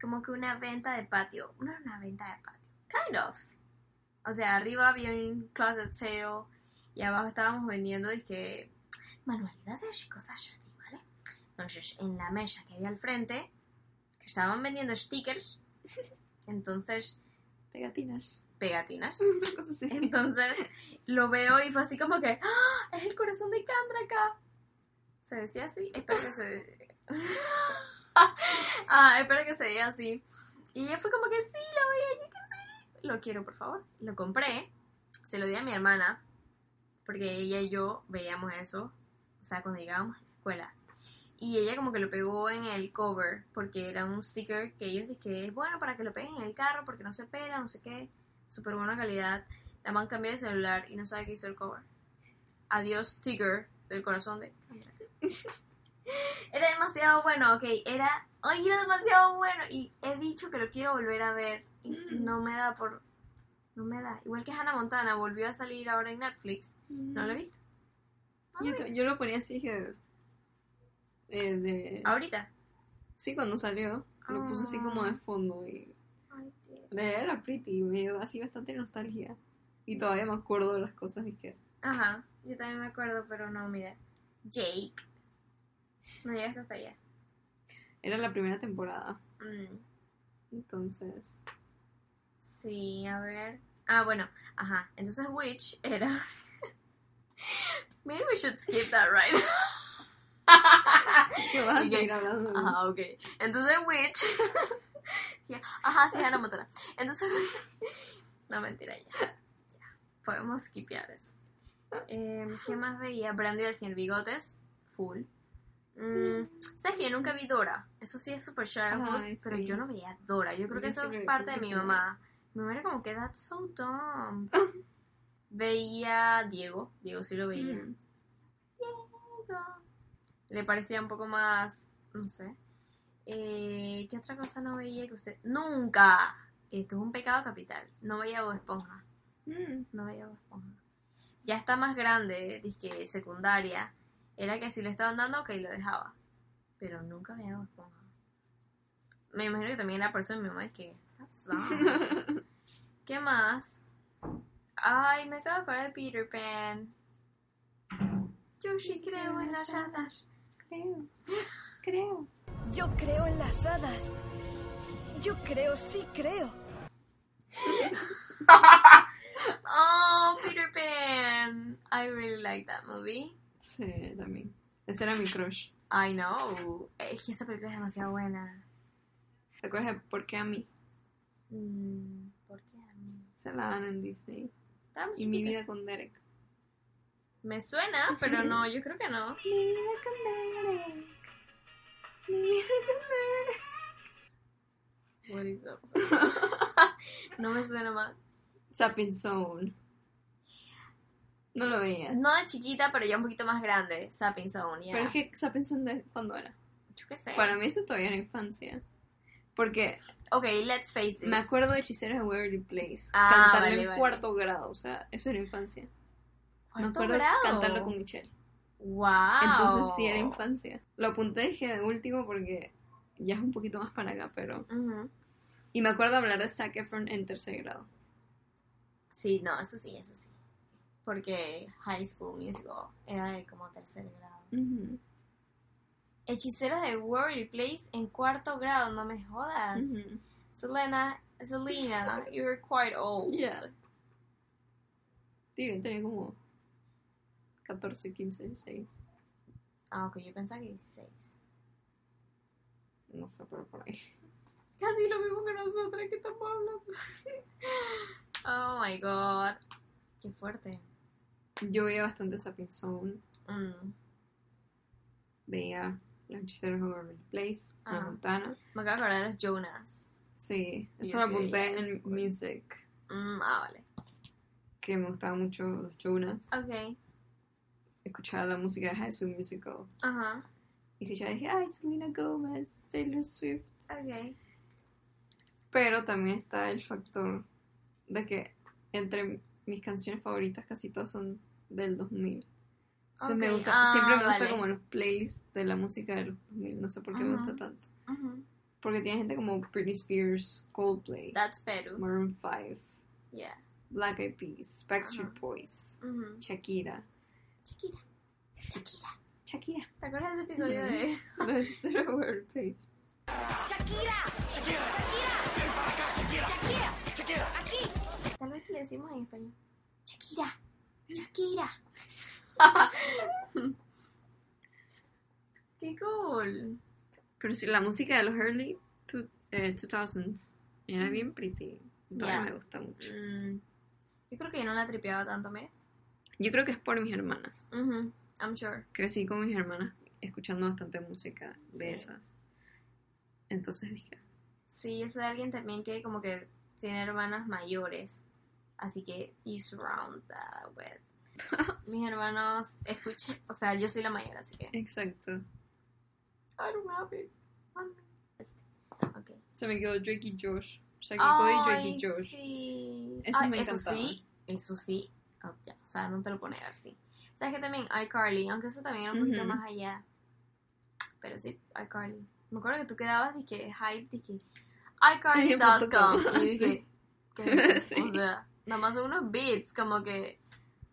como que una venta de patio, no una venta de patio, kind of. O sea, arriba había un closet sale y abajo estábamos vendiendo y que manualidades y cosas así. Entonces, en la mesa que había al frente, que estaban vendiendo stickers, entonces, Pegatinas. pegatinas. Una cosa así. Entonces, lo veo y fue así como que, ¡Ah! es el corazón de acá. ¿Se decía así? Espero que se... ah, espero que se diga así. Y ella fue como que sí, lo veía, yo que sí. Lo quiero, por favor. Lo compré, se lo di a mi hermana, porque ella y yo veíamos eso, o sea, cuando llegábamos a la escuela. Y ella como que lo pegó en el cover, porque era un sticker que ellos dicen que es bueno para que lo peguen en el carro, porque no se pela, no sé qué. Súper buena calidad. La man cambió de celular y no sabe qué hizo el cover. Adiós sticker del corazón de Era demasiado bueno, ok, era... Ay, era demasiado bueno y he dicho que lo quiero volver a ver y no me da por... No me da. Igual que Hannah Montana volvió a salir ahora en Netflix. No lo he visto. No lo Yo, he visto. yo lo ponía así que. Eh, de, Ahorita. sí, cuando salió. Lo puse así como de fondo y. Era pretty, me dio así bastante nostalgia. Y todavía me acuerdo de las cosas y que. Ajá, yo también me acuerdo, pero no, mira. Jake. No llegaste hasta allá. Era la primera temporada. Mm, Entonces. sí, a ver. Ah, bueno, ajá. Entonces Witch era. Maybe we should skip that, right? ¿Qué vas a Y que- seguir hablando? Ajá, ok. Entonces Witch. Ya, Ajá, sí, Hannah Montana. Entonces. no, mentira, ya. ya. Podemos skipear eso. Em, ¿Qué más veía? Brandy del Señor Bigotes. Full. Mm, ¿Sabes que yo nunca vi Dora? Eso sí es super childhood, Ay, pero yo no veía Dora. Yo creo que eso es parte de mi mamá. Mi mamá era como que that's so dumb. veía Diego. Diego sí lo veía. Mm. Le parecía un poco más, no sé. Eh, ¿Qué otra cosa no veía que usted? Nunca. Esto es un pecado capital. No veía Bob Esponja. Mm. No veía Bob Esponja. Ya está más grande, que secundaria. Era que si lo estaban dando, ok, lo dejaba. Pero nunca veía Bob Esponja. Me imagino que también la persona de mi mamá es que. That's. ¿Qué más? Ay, me acabo de acordar de Peter Pan. Yo sí creo en las hadas. Creo. Creo. Yo creo en las hadas. Yo creo, sí creo. Oh, Peter Pan. I really like that movie. Sí, también. Ese era mi crush. I know. Es que esa película es demasiado buena. ¿Te acuerdas de por qué a mí? Mm, ¿Por qué a mí? Se la dan en Disney. Y mi vida con Derek. Me suena, pero no, yo creo que no. What is up? no me suena más. Sapping Zone. No lo veía. No de chiquita, pero ya un poquito más grande. Sapping Zone, ya. Pero es que Sapping Zone de cuándo era. Yo qué sé. Para mí eso todavía era infancia. Porque Ok, let's face it. me acuerdo de Hechiceros de Waverly Place. Ah, cantarlo vale, en vale. cuarto grado. O sea, eso era infancia. Me ¿Cuarto acuerdo grado? cantarlo con Michelle. Wow. Entonces sí era infancia. Lo apunté dije de último porque ya es un poquito más para acá, pero... Y me acuerdo hablar de Zac Efron en tercer grado. Sí, no, eso sí, eso sí. Porque High School Musical era de como tercer grado. Ujú, Hechiceros de Waverly Place en cuarto grado, no me jodas. ujú. Selena, Selena, you're quite old. Yeah. Sí, tenía como 14, 15, 16. Ah, ok, yo pensaba que 16. No sé, pero por ahí. Casi lo mismo que nosotras que estamos hablando. oh my god. Qué fuerte. Yo veía bastante Sapping Zone. Mm. Veía Los Hechiceros de Waverly Place, La. Montana. Me acabo de acordar de los Jonas. Sí, eso lo apunté en. Music. Mm, ah, vale. que me gustaba mucho los Jonas. Ok. Escuchaba la música de High School Musical. Ajá. Y escuchaba, dije, ay, Selena Gomez, Taylor Swift. Ok. Pero también está el factor de que entre mis canciones favoritas casi todas son del 2000. Entonces me gusta, ah, siempre me gusta vale. como los playlists de la música de los 2000. No sé por qué me gusta tanto. Porque tiene gente como Britney Spears, Coldplay, That's Peru. Maroon 5, Yeah. Black Eyed Peas, Backstreet. Boys. Shakira. Shakira. Shakira. Shakira. ¿Te acuerdas de ese episodio de.? The Zero Word Place. Tal vez si le decimos en español. Shakira. Shakira. Qué cool. Pero sí, la música de los early two- eh, 2000s era bien pretty. Todavía me gusta mucho. Mm, Yo creo que yo no la tripeaba tanto, mira. Yo creo que es por mis hermanas. Ujú, I'm sure. Crecí con mis hermanas escuchando bastante música de Sí. esas. Entonces dije, Sí, yo soy alguien también que como que tiene hermanas mayores. Así que you surround that with. Mis hermanos escuchen, o sea, yo soy la mayor, así que. exacto. I don't have it. Ok. Se me quedó Drake y Josh. O sea, que Cody, Drake y Josh. sí. Eso me eso sí, eso sí. Oh, ya, o sea, no te lo puedo negar, sí. Sabes que también iCarly, aunque eso también era un poquito más allá. Pero sí, iCarly. Me acuerdo que tú quedabas que hype, dije iCarly.com. Y dije, ¿qué? Sí. O sea, nada más son unos beats, como que,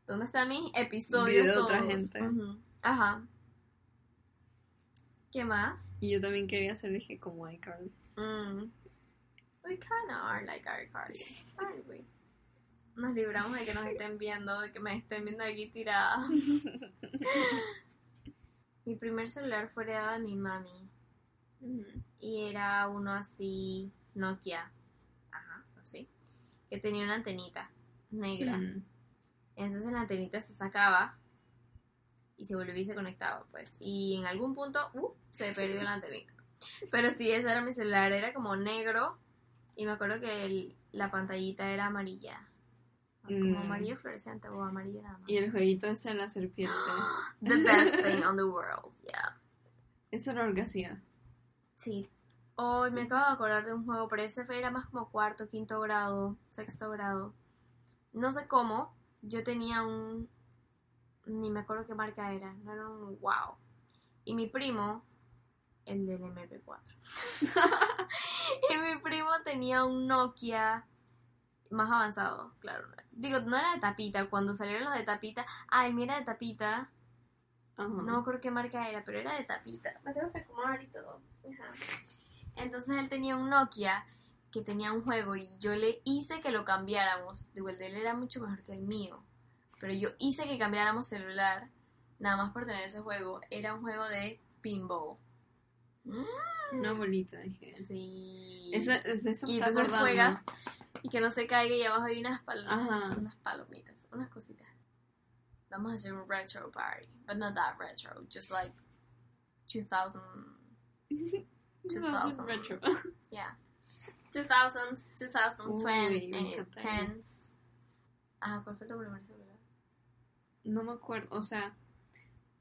¿dónde están mis episodios? De otra gente. Ajá. ¿Qué más? Y yo también quería ser, dije, como iCarly. Mm. We kinda are like iCarly, aren't we? Nos libramos de que nos estén viendo, de que me estén viendo aquí tirada. mi primer celular fue heredado de mi mami. Y era uno así, Nokia. Ajá, así. Que tenía una antenita negra. Entonces la antenita se sacaba y se volvía y se conectaba, pues. Y en algún punto, uh, se perdió la antenita. Pero sí, ese era mi celular, era como negro. Y me acuerdo que el- la pantallita era amarilla. Como Mm. amarillo fluorescente o amarillo nada más. Y el jueguito ese de la serpiente. The best thing on the world, yeah. Eso era hacía. Sí. Hoy me acabo de acordar de un juego, pero ese era más como cuarto, quinto grado, sexto grado. No sé cómo, yo tenía un... Ni me acuerdo qué marca era, no era un wow. Y mi primo, el del MP4. y mi primo tenía un Nokia más avanzado, claro. Digo, no era de tapita, cuando salieron los de tapita, ah, el mío era de tapita, no me acuerdo qué marca era, pero era de tapita. Me tengo que acomodar y todo. Ajá. Entonces él tenía un Nokia que tenía un juego y yo le hice que lo cambiáramos. Digo, el de él era mucho mejor que el mío. Pero yo hice que cambiáramos celular nada más por tener ese juego. Era un juego de pinball. Mm, Una bolita, dije. Sí. Eso, eso y entonces juegas y que no se caiga y abajo hay unas, pal- Ajá. unas palomitas, unas cositas. Vamos a hacer un retro party, but not that retro, just like 2000, No, es 2000. retro. yeah, 2000s, 2020, Uy, me eh, encanta. 10s. Ajá, ¿cuál fue tu primer celular? No me acuerdo, o sea,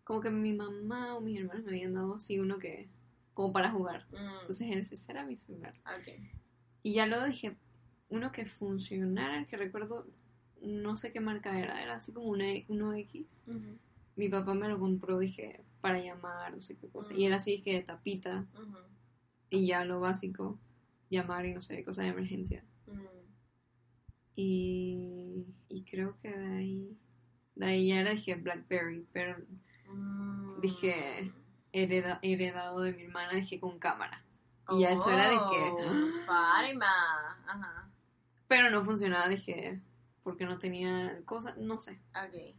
como que mi mamá o mis hermanos me habían dado así uno que, como para jugar. Mm, Entonces ese era mi celular. ok. Y ya luego dije, uno que funcionara, que recuerdo, no sé qué marca era, era así como una, uno X. Mi papá me lo compró, dije, para llamar, no sé qué cosa. Mm. Y era así, que de tapita, y ya lo básico, llamar y no sé, cosas de emergencia. mm. Y, y creo que de ahí, de ahí ya era, dije, Blackberry, pero Mm. Dije, hereda- heredado de mi hermana, dije, con cámara. Y ya eso era, dije, Oh, Farima. Ajá. pero no funcionaba, dije, porque no tenía cosas, no sé. Ok.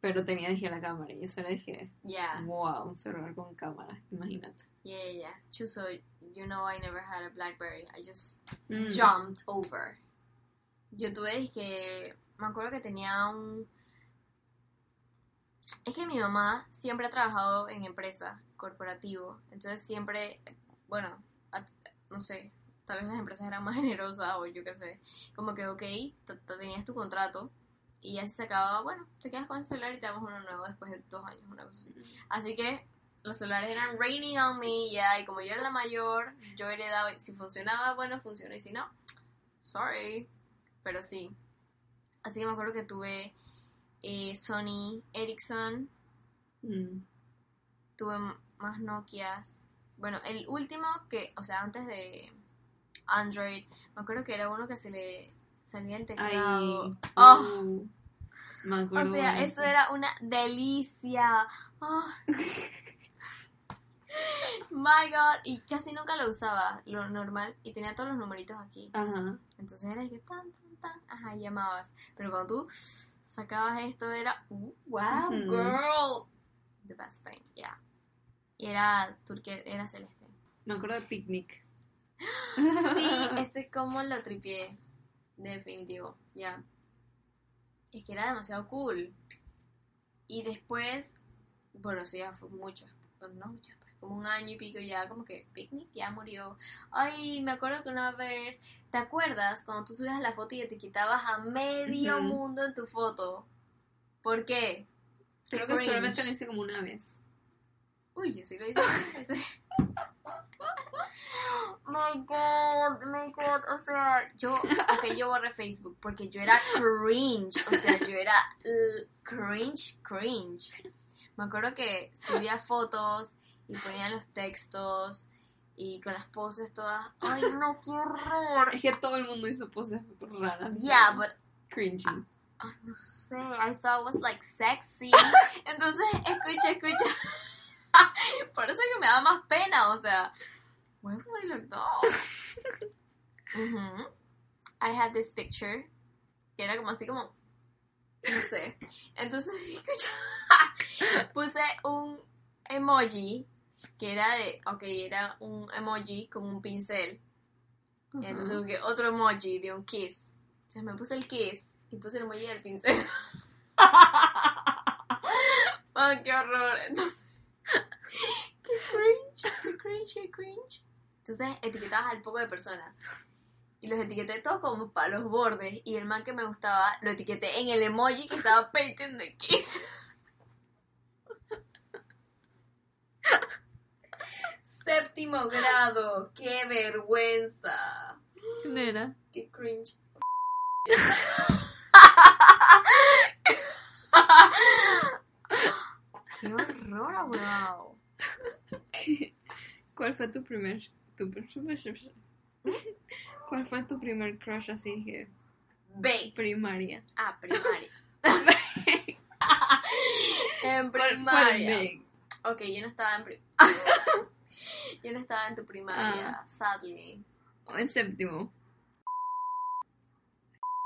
Pero tenía, dije, la cámara. Y eso era, dije, Yeah. wow, un celular con cámara, imagínate. Yeah, yeah, yeah. Chuso, you know I never had a Blackberry. I just Mm. jumped over. Yo tuve que... Me acuerdo que tenía un... Es que mi mamá siempre ha trabajado en empresa, corporativo. Entonces siempre, bueno, no sé, tal vez las empresas eran más generosas o yo qué sé. Como que, ok, tenías tu contrato Y ya se acababa, bueno, te quedas con ese celular y te damos uno nuevo después de dos años, una cosa así. Así que los celulares eran raining on me, ya, y como yo era la mayor, yo heredaba, si funcionaba, bueno, funciona, y si no, sorry. Pero sí. Así que me acuerdo que tuve eh, Sony Ericsson, Mm. tuve más Nokias. Bueno, el último que, o sea, antes de Android, me acuerdo que era uno que se le salía el Ay, teclado. Oh, uh, me acuerdo o sea, de eso era una delicia. Oh. My God, y casi nunca lo usaba, lo normal, y tenía todos los numeritos aquí. Ajá. Entonces era que tan, tan, tan, ajá, llamabas. Pero cuando tú sacabas esto era, uh, wow, girl, the best thing, yeah. Y era turque, era celeste. Me acuerdo de Picnic. Sí, este como lo tripié, definitivo, ya. Es que era demasiado cool. Y después, bueno, eso ya fue mucho, no mucho, como un año y pico ya, como que Picnic ya murió. Ay, me acuerdo que una vez, ¿te acuerdas cuando tú subías la foto y etiquetabas a medio mundo en tu foto? ¿Por qué? Creo que cringe. solamente lo hice como una vez. Uy, yo sí lo hice. My God, my God, o sea, yo, ok, yo borré Facebook porque yo era cringe, o sea, yo era cringe, cringe. Me acuerdo que subía fotos y ponía los textos y con las poses todas, ay no, qué horror. Es que todo el mundo hizo poses raras. Yeah, but Cringy. Ay, no sé, I thought it was like sexy. Entonces, escucha, escucha. Por eso que me da más pena, o sea. Why would I look that? Mhm. I had this picture. Que era como así como. No sé. Entonces, escucha. Puse un emoji. Que era de. Ok, era un emoji con un pincel. Y entonces busqué otro emoji de un kiss. Entonces me puse el kiss y puse el emoji del pincel. oh, qué horror. Entonces, qué cringe, qué cringe, qué cringe. Entonces etiquetabas al poco de personas. Y los etiqueté todos como para los bordes. Y el man que me gustaba lo etiqueté en el emoji que estaba painting the kiss. Séptimo grado, qué vergüenza. ¿Quién era? Qué cringe. Qué horror, wow. ¿Cuál fue tu primer... Tu, ¿Cuál fue tu primer crush así que primaria? Ah, primaria. en ¿Cuál primaria. big? Ok, yo no estaba en pri- Yo no estaba en tu primaria, sadly. O en séptimo.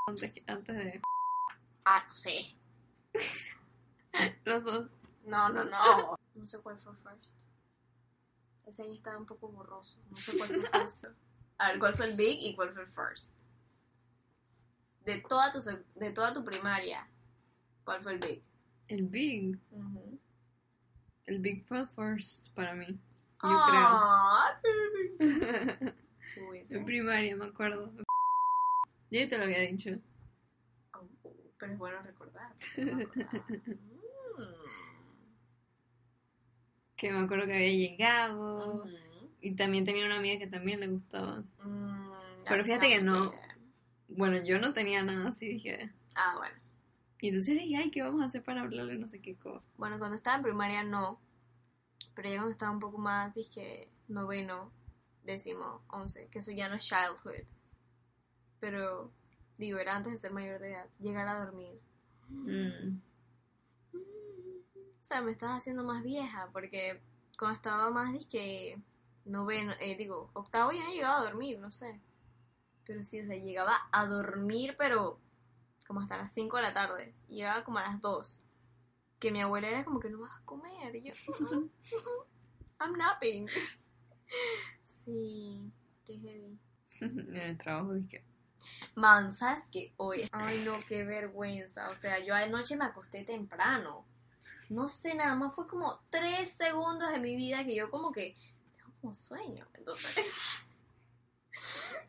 Antes, que- antes de Ah, no sé. los dos. No, no, no. No sé cuál fue first. Ese año estaba un poco borroso. No sé cuál fue first. A ver, ¿cuál fue el big y cuál fue el first? De toda tu, de toda tu primaria, ¿cuál fue el big? El big. El big fue el first para mí. Yo Ah, creo. Uy, en primaria, me acuerdo. Yo ya te lo había dicho. Oh, pero es bueno recordar. no. Que me acuerdo que había llegado. Y también tenía una amiga que también le gustaba. Mm, Pero fíjate que no. Bueno, yo no tenía nada así, dije. Ah, bueno. Y entonces dije, ay, ¿qué vamos a hacer para hablarle no sé qué cosa? Bueno, cuando estaba en primaria no. Pero ya cuando estaba un poco más, dije, noveno, décimo, once, que eso ya no es childhood. Pero, digo, era antes de ser mayor de edad, llegar a dormir. Mm. O sea, me estás haciendo más vieja, porque cuando estaba más, dije, noveno, eh, digo, octavo ya no llegaba a dormir, no sé. Pero sí, o sea, llegaba a dormir, pero como hasta las 5 de la tarde. Llegaba como a las 2. Que mi abuela era como que no vas a comer. Y yo, I'm napping. Sí, qué heavy. en el trabajo dije, Man, ¿sabes qué? Hoy, ay no, qué vergüenza. O sea, yo anoche me acosté temprano. No sé, nada más fue como tres segundos de mi vida que yo como que tengo como sueño. Entonces,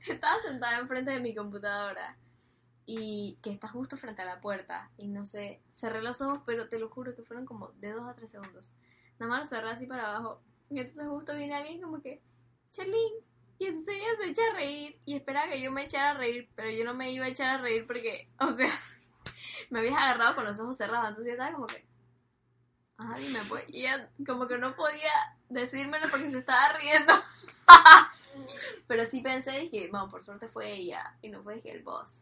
estaba sentada enfrente de mi computadora y que está justo frente a la puerta y no sé, cerré los ojos, pero te lo juro que fueron como de dos a tres segundos. Nada más lo cerré así para abajo y entonces justo viene alguien como que, Charlene, y entonces ella se echa a reír y esperaba que yo me echara a reír, pero yo no me iba a echar a reír porque, o sea, me habías agarrado con los ojos cerrados, entonces yo estaba como que, ajá, dime pues, y ella como que no podía decírmelo porque se estaba riendo. pero sí pensé, dije, bueno, por suerte fue ella y no fue el boss.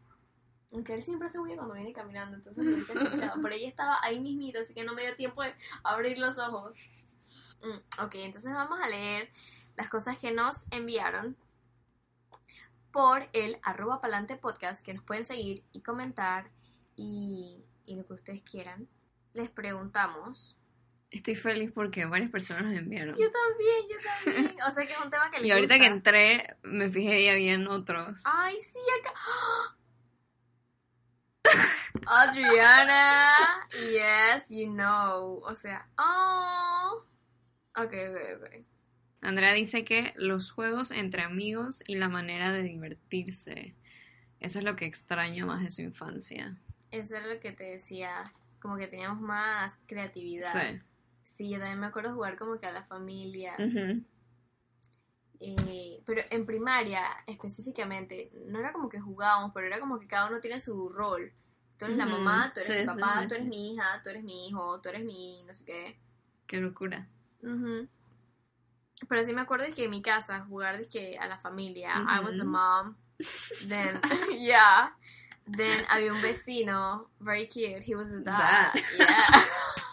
Aunque él siempre se huye cuando viene caminando, entonces lo hubiese escuchado. Pero ella estaba ahí mismito, así que no me dio tiempo de abrir los ojos. Mm, ok, entonces vamos a leer las cosas que nos enviaron por el arroba palante podcast que nos pueden seguir y comentar y, y lo que ustedes quieran. Les preguntamos. Estoy feliz porque varias personas nos enviaron. Yo también, yo también. O sea que es un tema que les Y ahorita gusta. que entré, me fijé y habían otros. Ay, sí, acá. Adriana, yes, you know. O sea, oh. Ok, ok, ok. Andrea dice que los juegos entre amigos y la manera de divertirse. Eso es lo que extraño más de su infancia. Eso era lo que te decía. Como que teníamos más creatividad. Sí. Sí, yo también me acuerdo jugar como que a la familia. Eh, pero en primaria, específicamente, no era como que jugábamos, pero era como que cada uno tiene su rol. Tú eres la Ujú. mamá, tú eres Sí, mi papá, sí, tú eres sí. mi hija, tú eres mi hijo, tú eres mi no sé qué. Qué locura. Ujú. Pero sí me acuerdo de que en mi casa jugar de que a la familia, I was the mom. Then yeah. Then había un vecino, very cute. He was the dad. Dad. Yeah.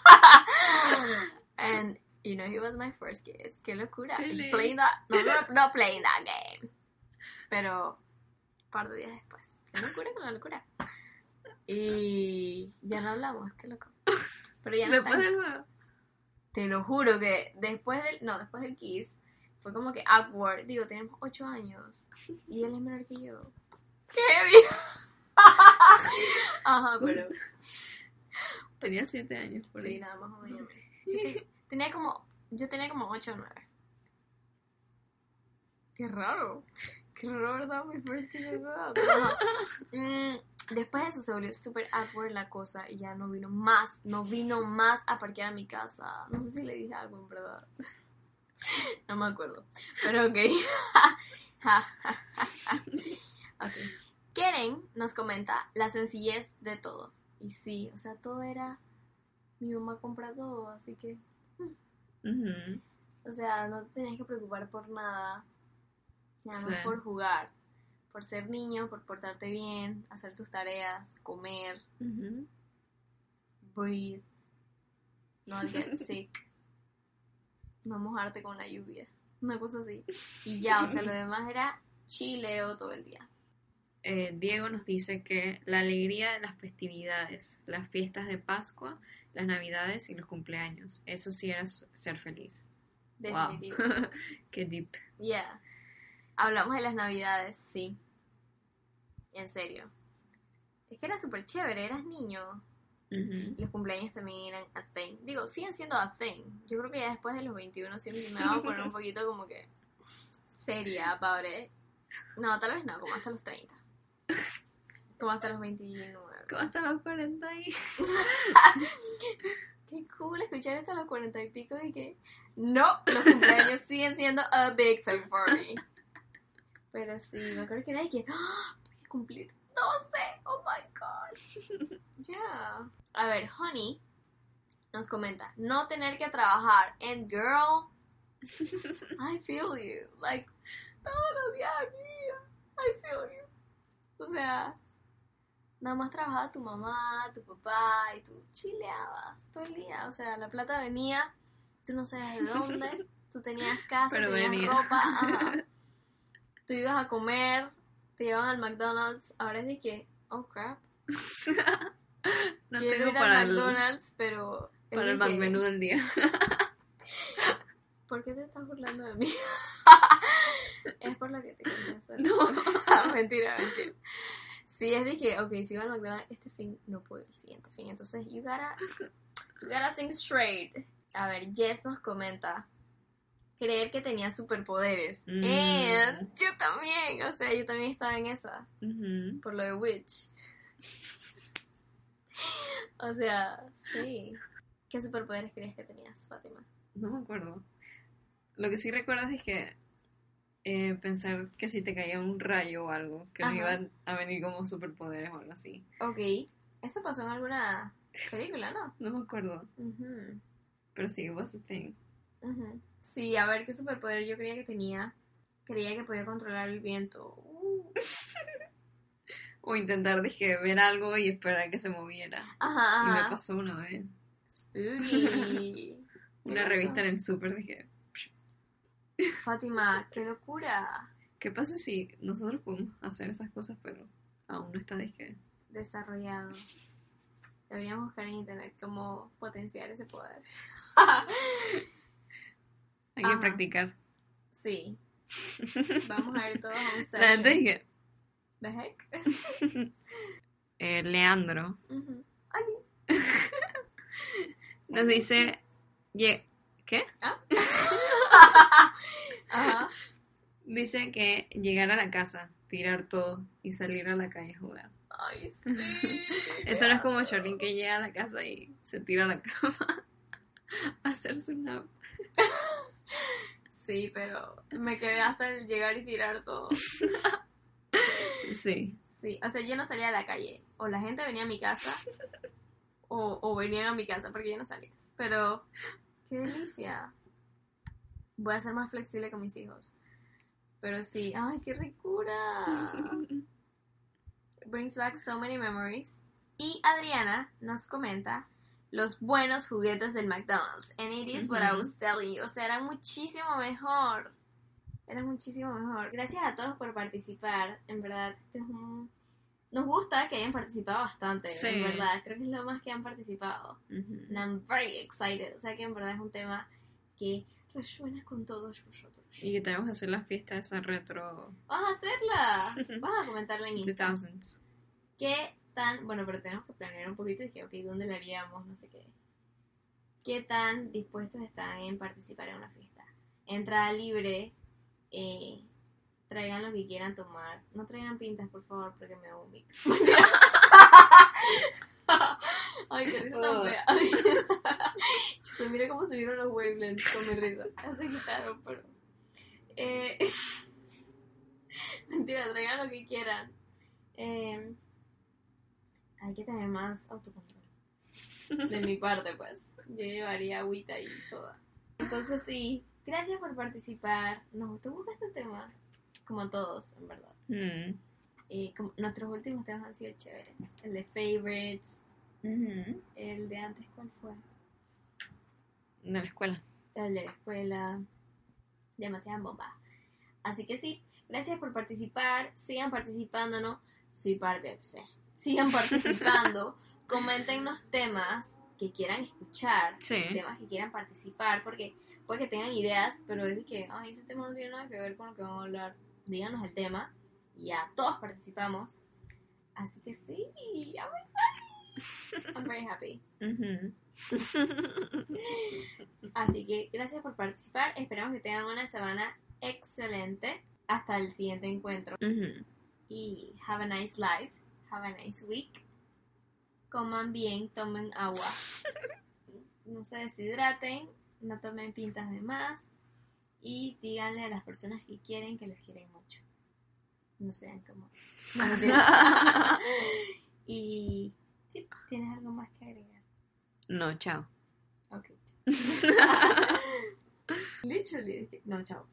And you know he was my first kiss. Qué locura. Playing that no, no, playing that game. Pero un par de días después. Qué locura con la locura. Y ya no hablamos, qué loco. Pero ya no Después del juego. Te lo juro que después del. No, después del Kiss. Fue como que awkward. Digo, tenemos 8 años. Y él es menor que yo. ¡Qué heavy! Ajá, pero. Tenía siete años por Sí, ahí. nada más o menos. Tenía como. Yo tenía como 8 o 9. Qué raro. Qué raro, ¿verdad? Mi first kiss es verdad. Mm, Después de eso se volvió súper awkward la cosa y ya no vino más, no vino más a parquear a mi casa. No sé si le dije algo en verdad. No me acuerdo. Pero ok. ok. Keren nos comenta la sencillez de todo. Y sí, o sea, todo era. Mi mamá compra todo, así que. O sea, no te tenías que preocupar por nada. Nada más Sí. por jugar. Por ser niño, por portarte bien, hacer tus tareas, comer, Ujú. breathe, not get sick, no mojarte con la lluvia. Una cosa así. Y ya, o sea, lo demás era chileo todo el día. Eh, Diego nos dice que la alegría de las festividades, las fiestas de Pascua, las Navidades y los cumpleaños. Eso sí era ser feliz. Wow. Definitivo. Qué deep. Yeah. Hablamos de las navidades, sí. En serio. Es que era súper chévere, eras niño. Los cumpleaños también eran a thing. Digo, siguen siendo a thing. Yo creo que ya después de los 21 siempre me va a poner un poquito como que seria, padre. No, tal vez no, como hasta los 30. Como hasta los 29. ¿Cómo hasta los 40 ahí? Qué cool escuchar esto a los 40 y pico y que no, los cumpleaños siguen siendo a big thing for me. Pero sí, me acuerdo que era de que ¡Ah! voy a cumplir 12. Oh my god. Ya. A ver, Honey nos comenta, no tener que trabajar. And girl, I feel you. Like, todos los días vida. I feel you. O sea, nada más trabajaba tu mamá, tu papá y tú chileabas todo el día. O sea, la plata venía, tú no sabías de dónde, tú tenías casa, Pero tenías venía. ropa, ajá. tú ibas a comer, te llevaban al McDonald's. Ahora es de que, oh crap, No quiero tengo ir para al el, McDonald's, pero. para el de que, menú del día. ¿Por qué te estás burlando de mí? es por lo que te hacer. No. mentira, mentira. Sí, es de que, ok, si iba al McDonald's este fin, no puedo ir el siguiente fin. Entonces, you gotta, you gotta think straight. A ver, Jess nos comenta creer que tenía superpoderes. Mm. And yo también, o sea, yo también estaba en esa, por lo de Witch. o sea, sí. ¿Qué superpoderes creías que tenías, Fátima? No me acuerdo. Lo que sí recuerdas es que eh, pensar que si te caía un rayo o algo, que Ajá. iban a venir como superpoderes o algo así. Ok. Eso pasó en alguna película, ¿no? No me acuerdo. Pero sí, it was a thing. Sí, a ver, ¿qué superpoder yo creía que tenía? Creía que podía controlar el viento. Uh. O intentar, dije, ver algo y esperar que se moviera. Ajá, Y me pasó una vez. Spooky. Una revista en el súper, dije, Fátima, qué locura. ¿qué pasa si nosotros podemos hacer esas cosas, pero aún no está, dije, Desarrollado. Deberíamos buscar en internet cómo potenciar ese poder. hay Ajá. que practicar. sí. Vamos a ir todos a un La session. gente dije, The heck? eh, Leandro. Ay. nos dice, ye- ¿qué? Ajá. Dice que llegar a la casa, tirar todo y salir a la calle a jugar. Ay, sí. Eso no es como Charlene que llega a la casa y se tira a la cama a hacer su nap. Sí, pero me quedé hasta el llegar y tirar todo. Sí. Sí, o sea, yo no salía a la calle. O la gente venía a mi casa, o, o venían a mi casa, porque yo no salía. Pero, qué delicia. Voy a ser más flexible con mis hijos. Pero sí, ay, qué ricura. Brings back so many memories. Y Adriana nos comenta los buenos juguetes del McDonald's. And it is what I was telling you. O sea, eran muchísimo mejor. Eran muchísimo mejor. Gracias a todos por participar. En verdad, este es un... Nos gusta que hayan participado bastante. Sí. En verdad, creo que es lo más que han participado. Ujú. And I'm very excited. O sea que en verdad es un tema que resuena con todos vosotros. Y que tenemos que hacer la fiesta esa retro Vamos a hacerla. Vamos a comentarla en Instagram. 2000s. ¿Qué tan, bueno, pero tenemos que planear un poquito y que, ok, ¿dónde la haríamos? No sé qué. ¿Qué tan dispuestos están en participar en una fiesta? Entrada libre, eh, traigan lo que quieran tomar. No traigan pintas, por favor, porque me vomito. Ay, qué risa tan fea. Se mira cómo subieron los wavelengths con mi risa. Ya se quitaron, pero... Eh... Mentira, traigan lo que quieran. Eh, hay que tener más autocontrol. De mi parte, pues. Yo llevaría agüita y soda. Entonces, sí, gracias por participar. Nos gustó mucho este tema. Como todos, en verdad. Mm. Y como nuestros últimos temas han sido chéveres. El de favorites. El de antes, ¿cuál fue? De la escuela. El de la escuela. Demasiada bomba. Así que sí, gracias por participar. Sigan participando, ¿no? Sí, parte, sí. Sigan participando. Coméntenos temas que quieran escuchar. Sí. Temas que quieran participar. Porque puede que tengan ideas, pero es de que, ay, ese tema no tiene nada que ver con lo que vamos a hablar. Díganos el tema. Y ya todos participamos. Así que sí, I'm excited. I'm very happy. Así que gracias por participar. Esperamos que tengan una semana excelente. Hasta el siguiente encuentro. Y have a nice life. Have a nice week. Coman bien, tomen agua. No se deshidraten. No tomen pintas de más. Y díganle a las personas que quieren que los quieren mucho. No sean como. No, y. Sí, ¿tienes algo más que agregar? No, chao. Ok. Literally. No, chao.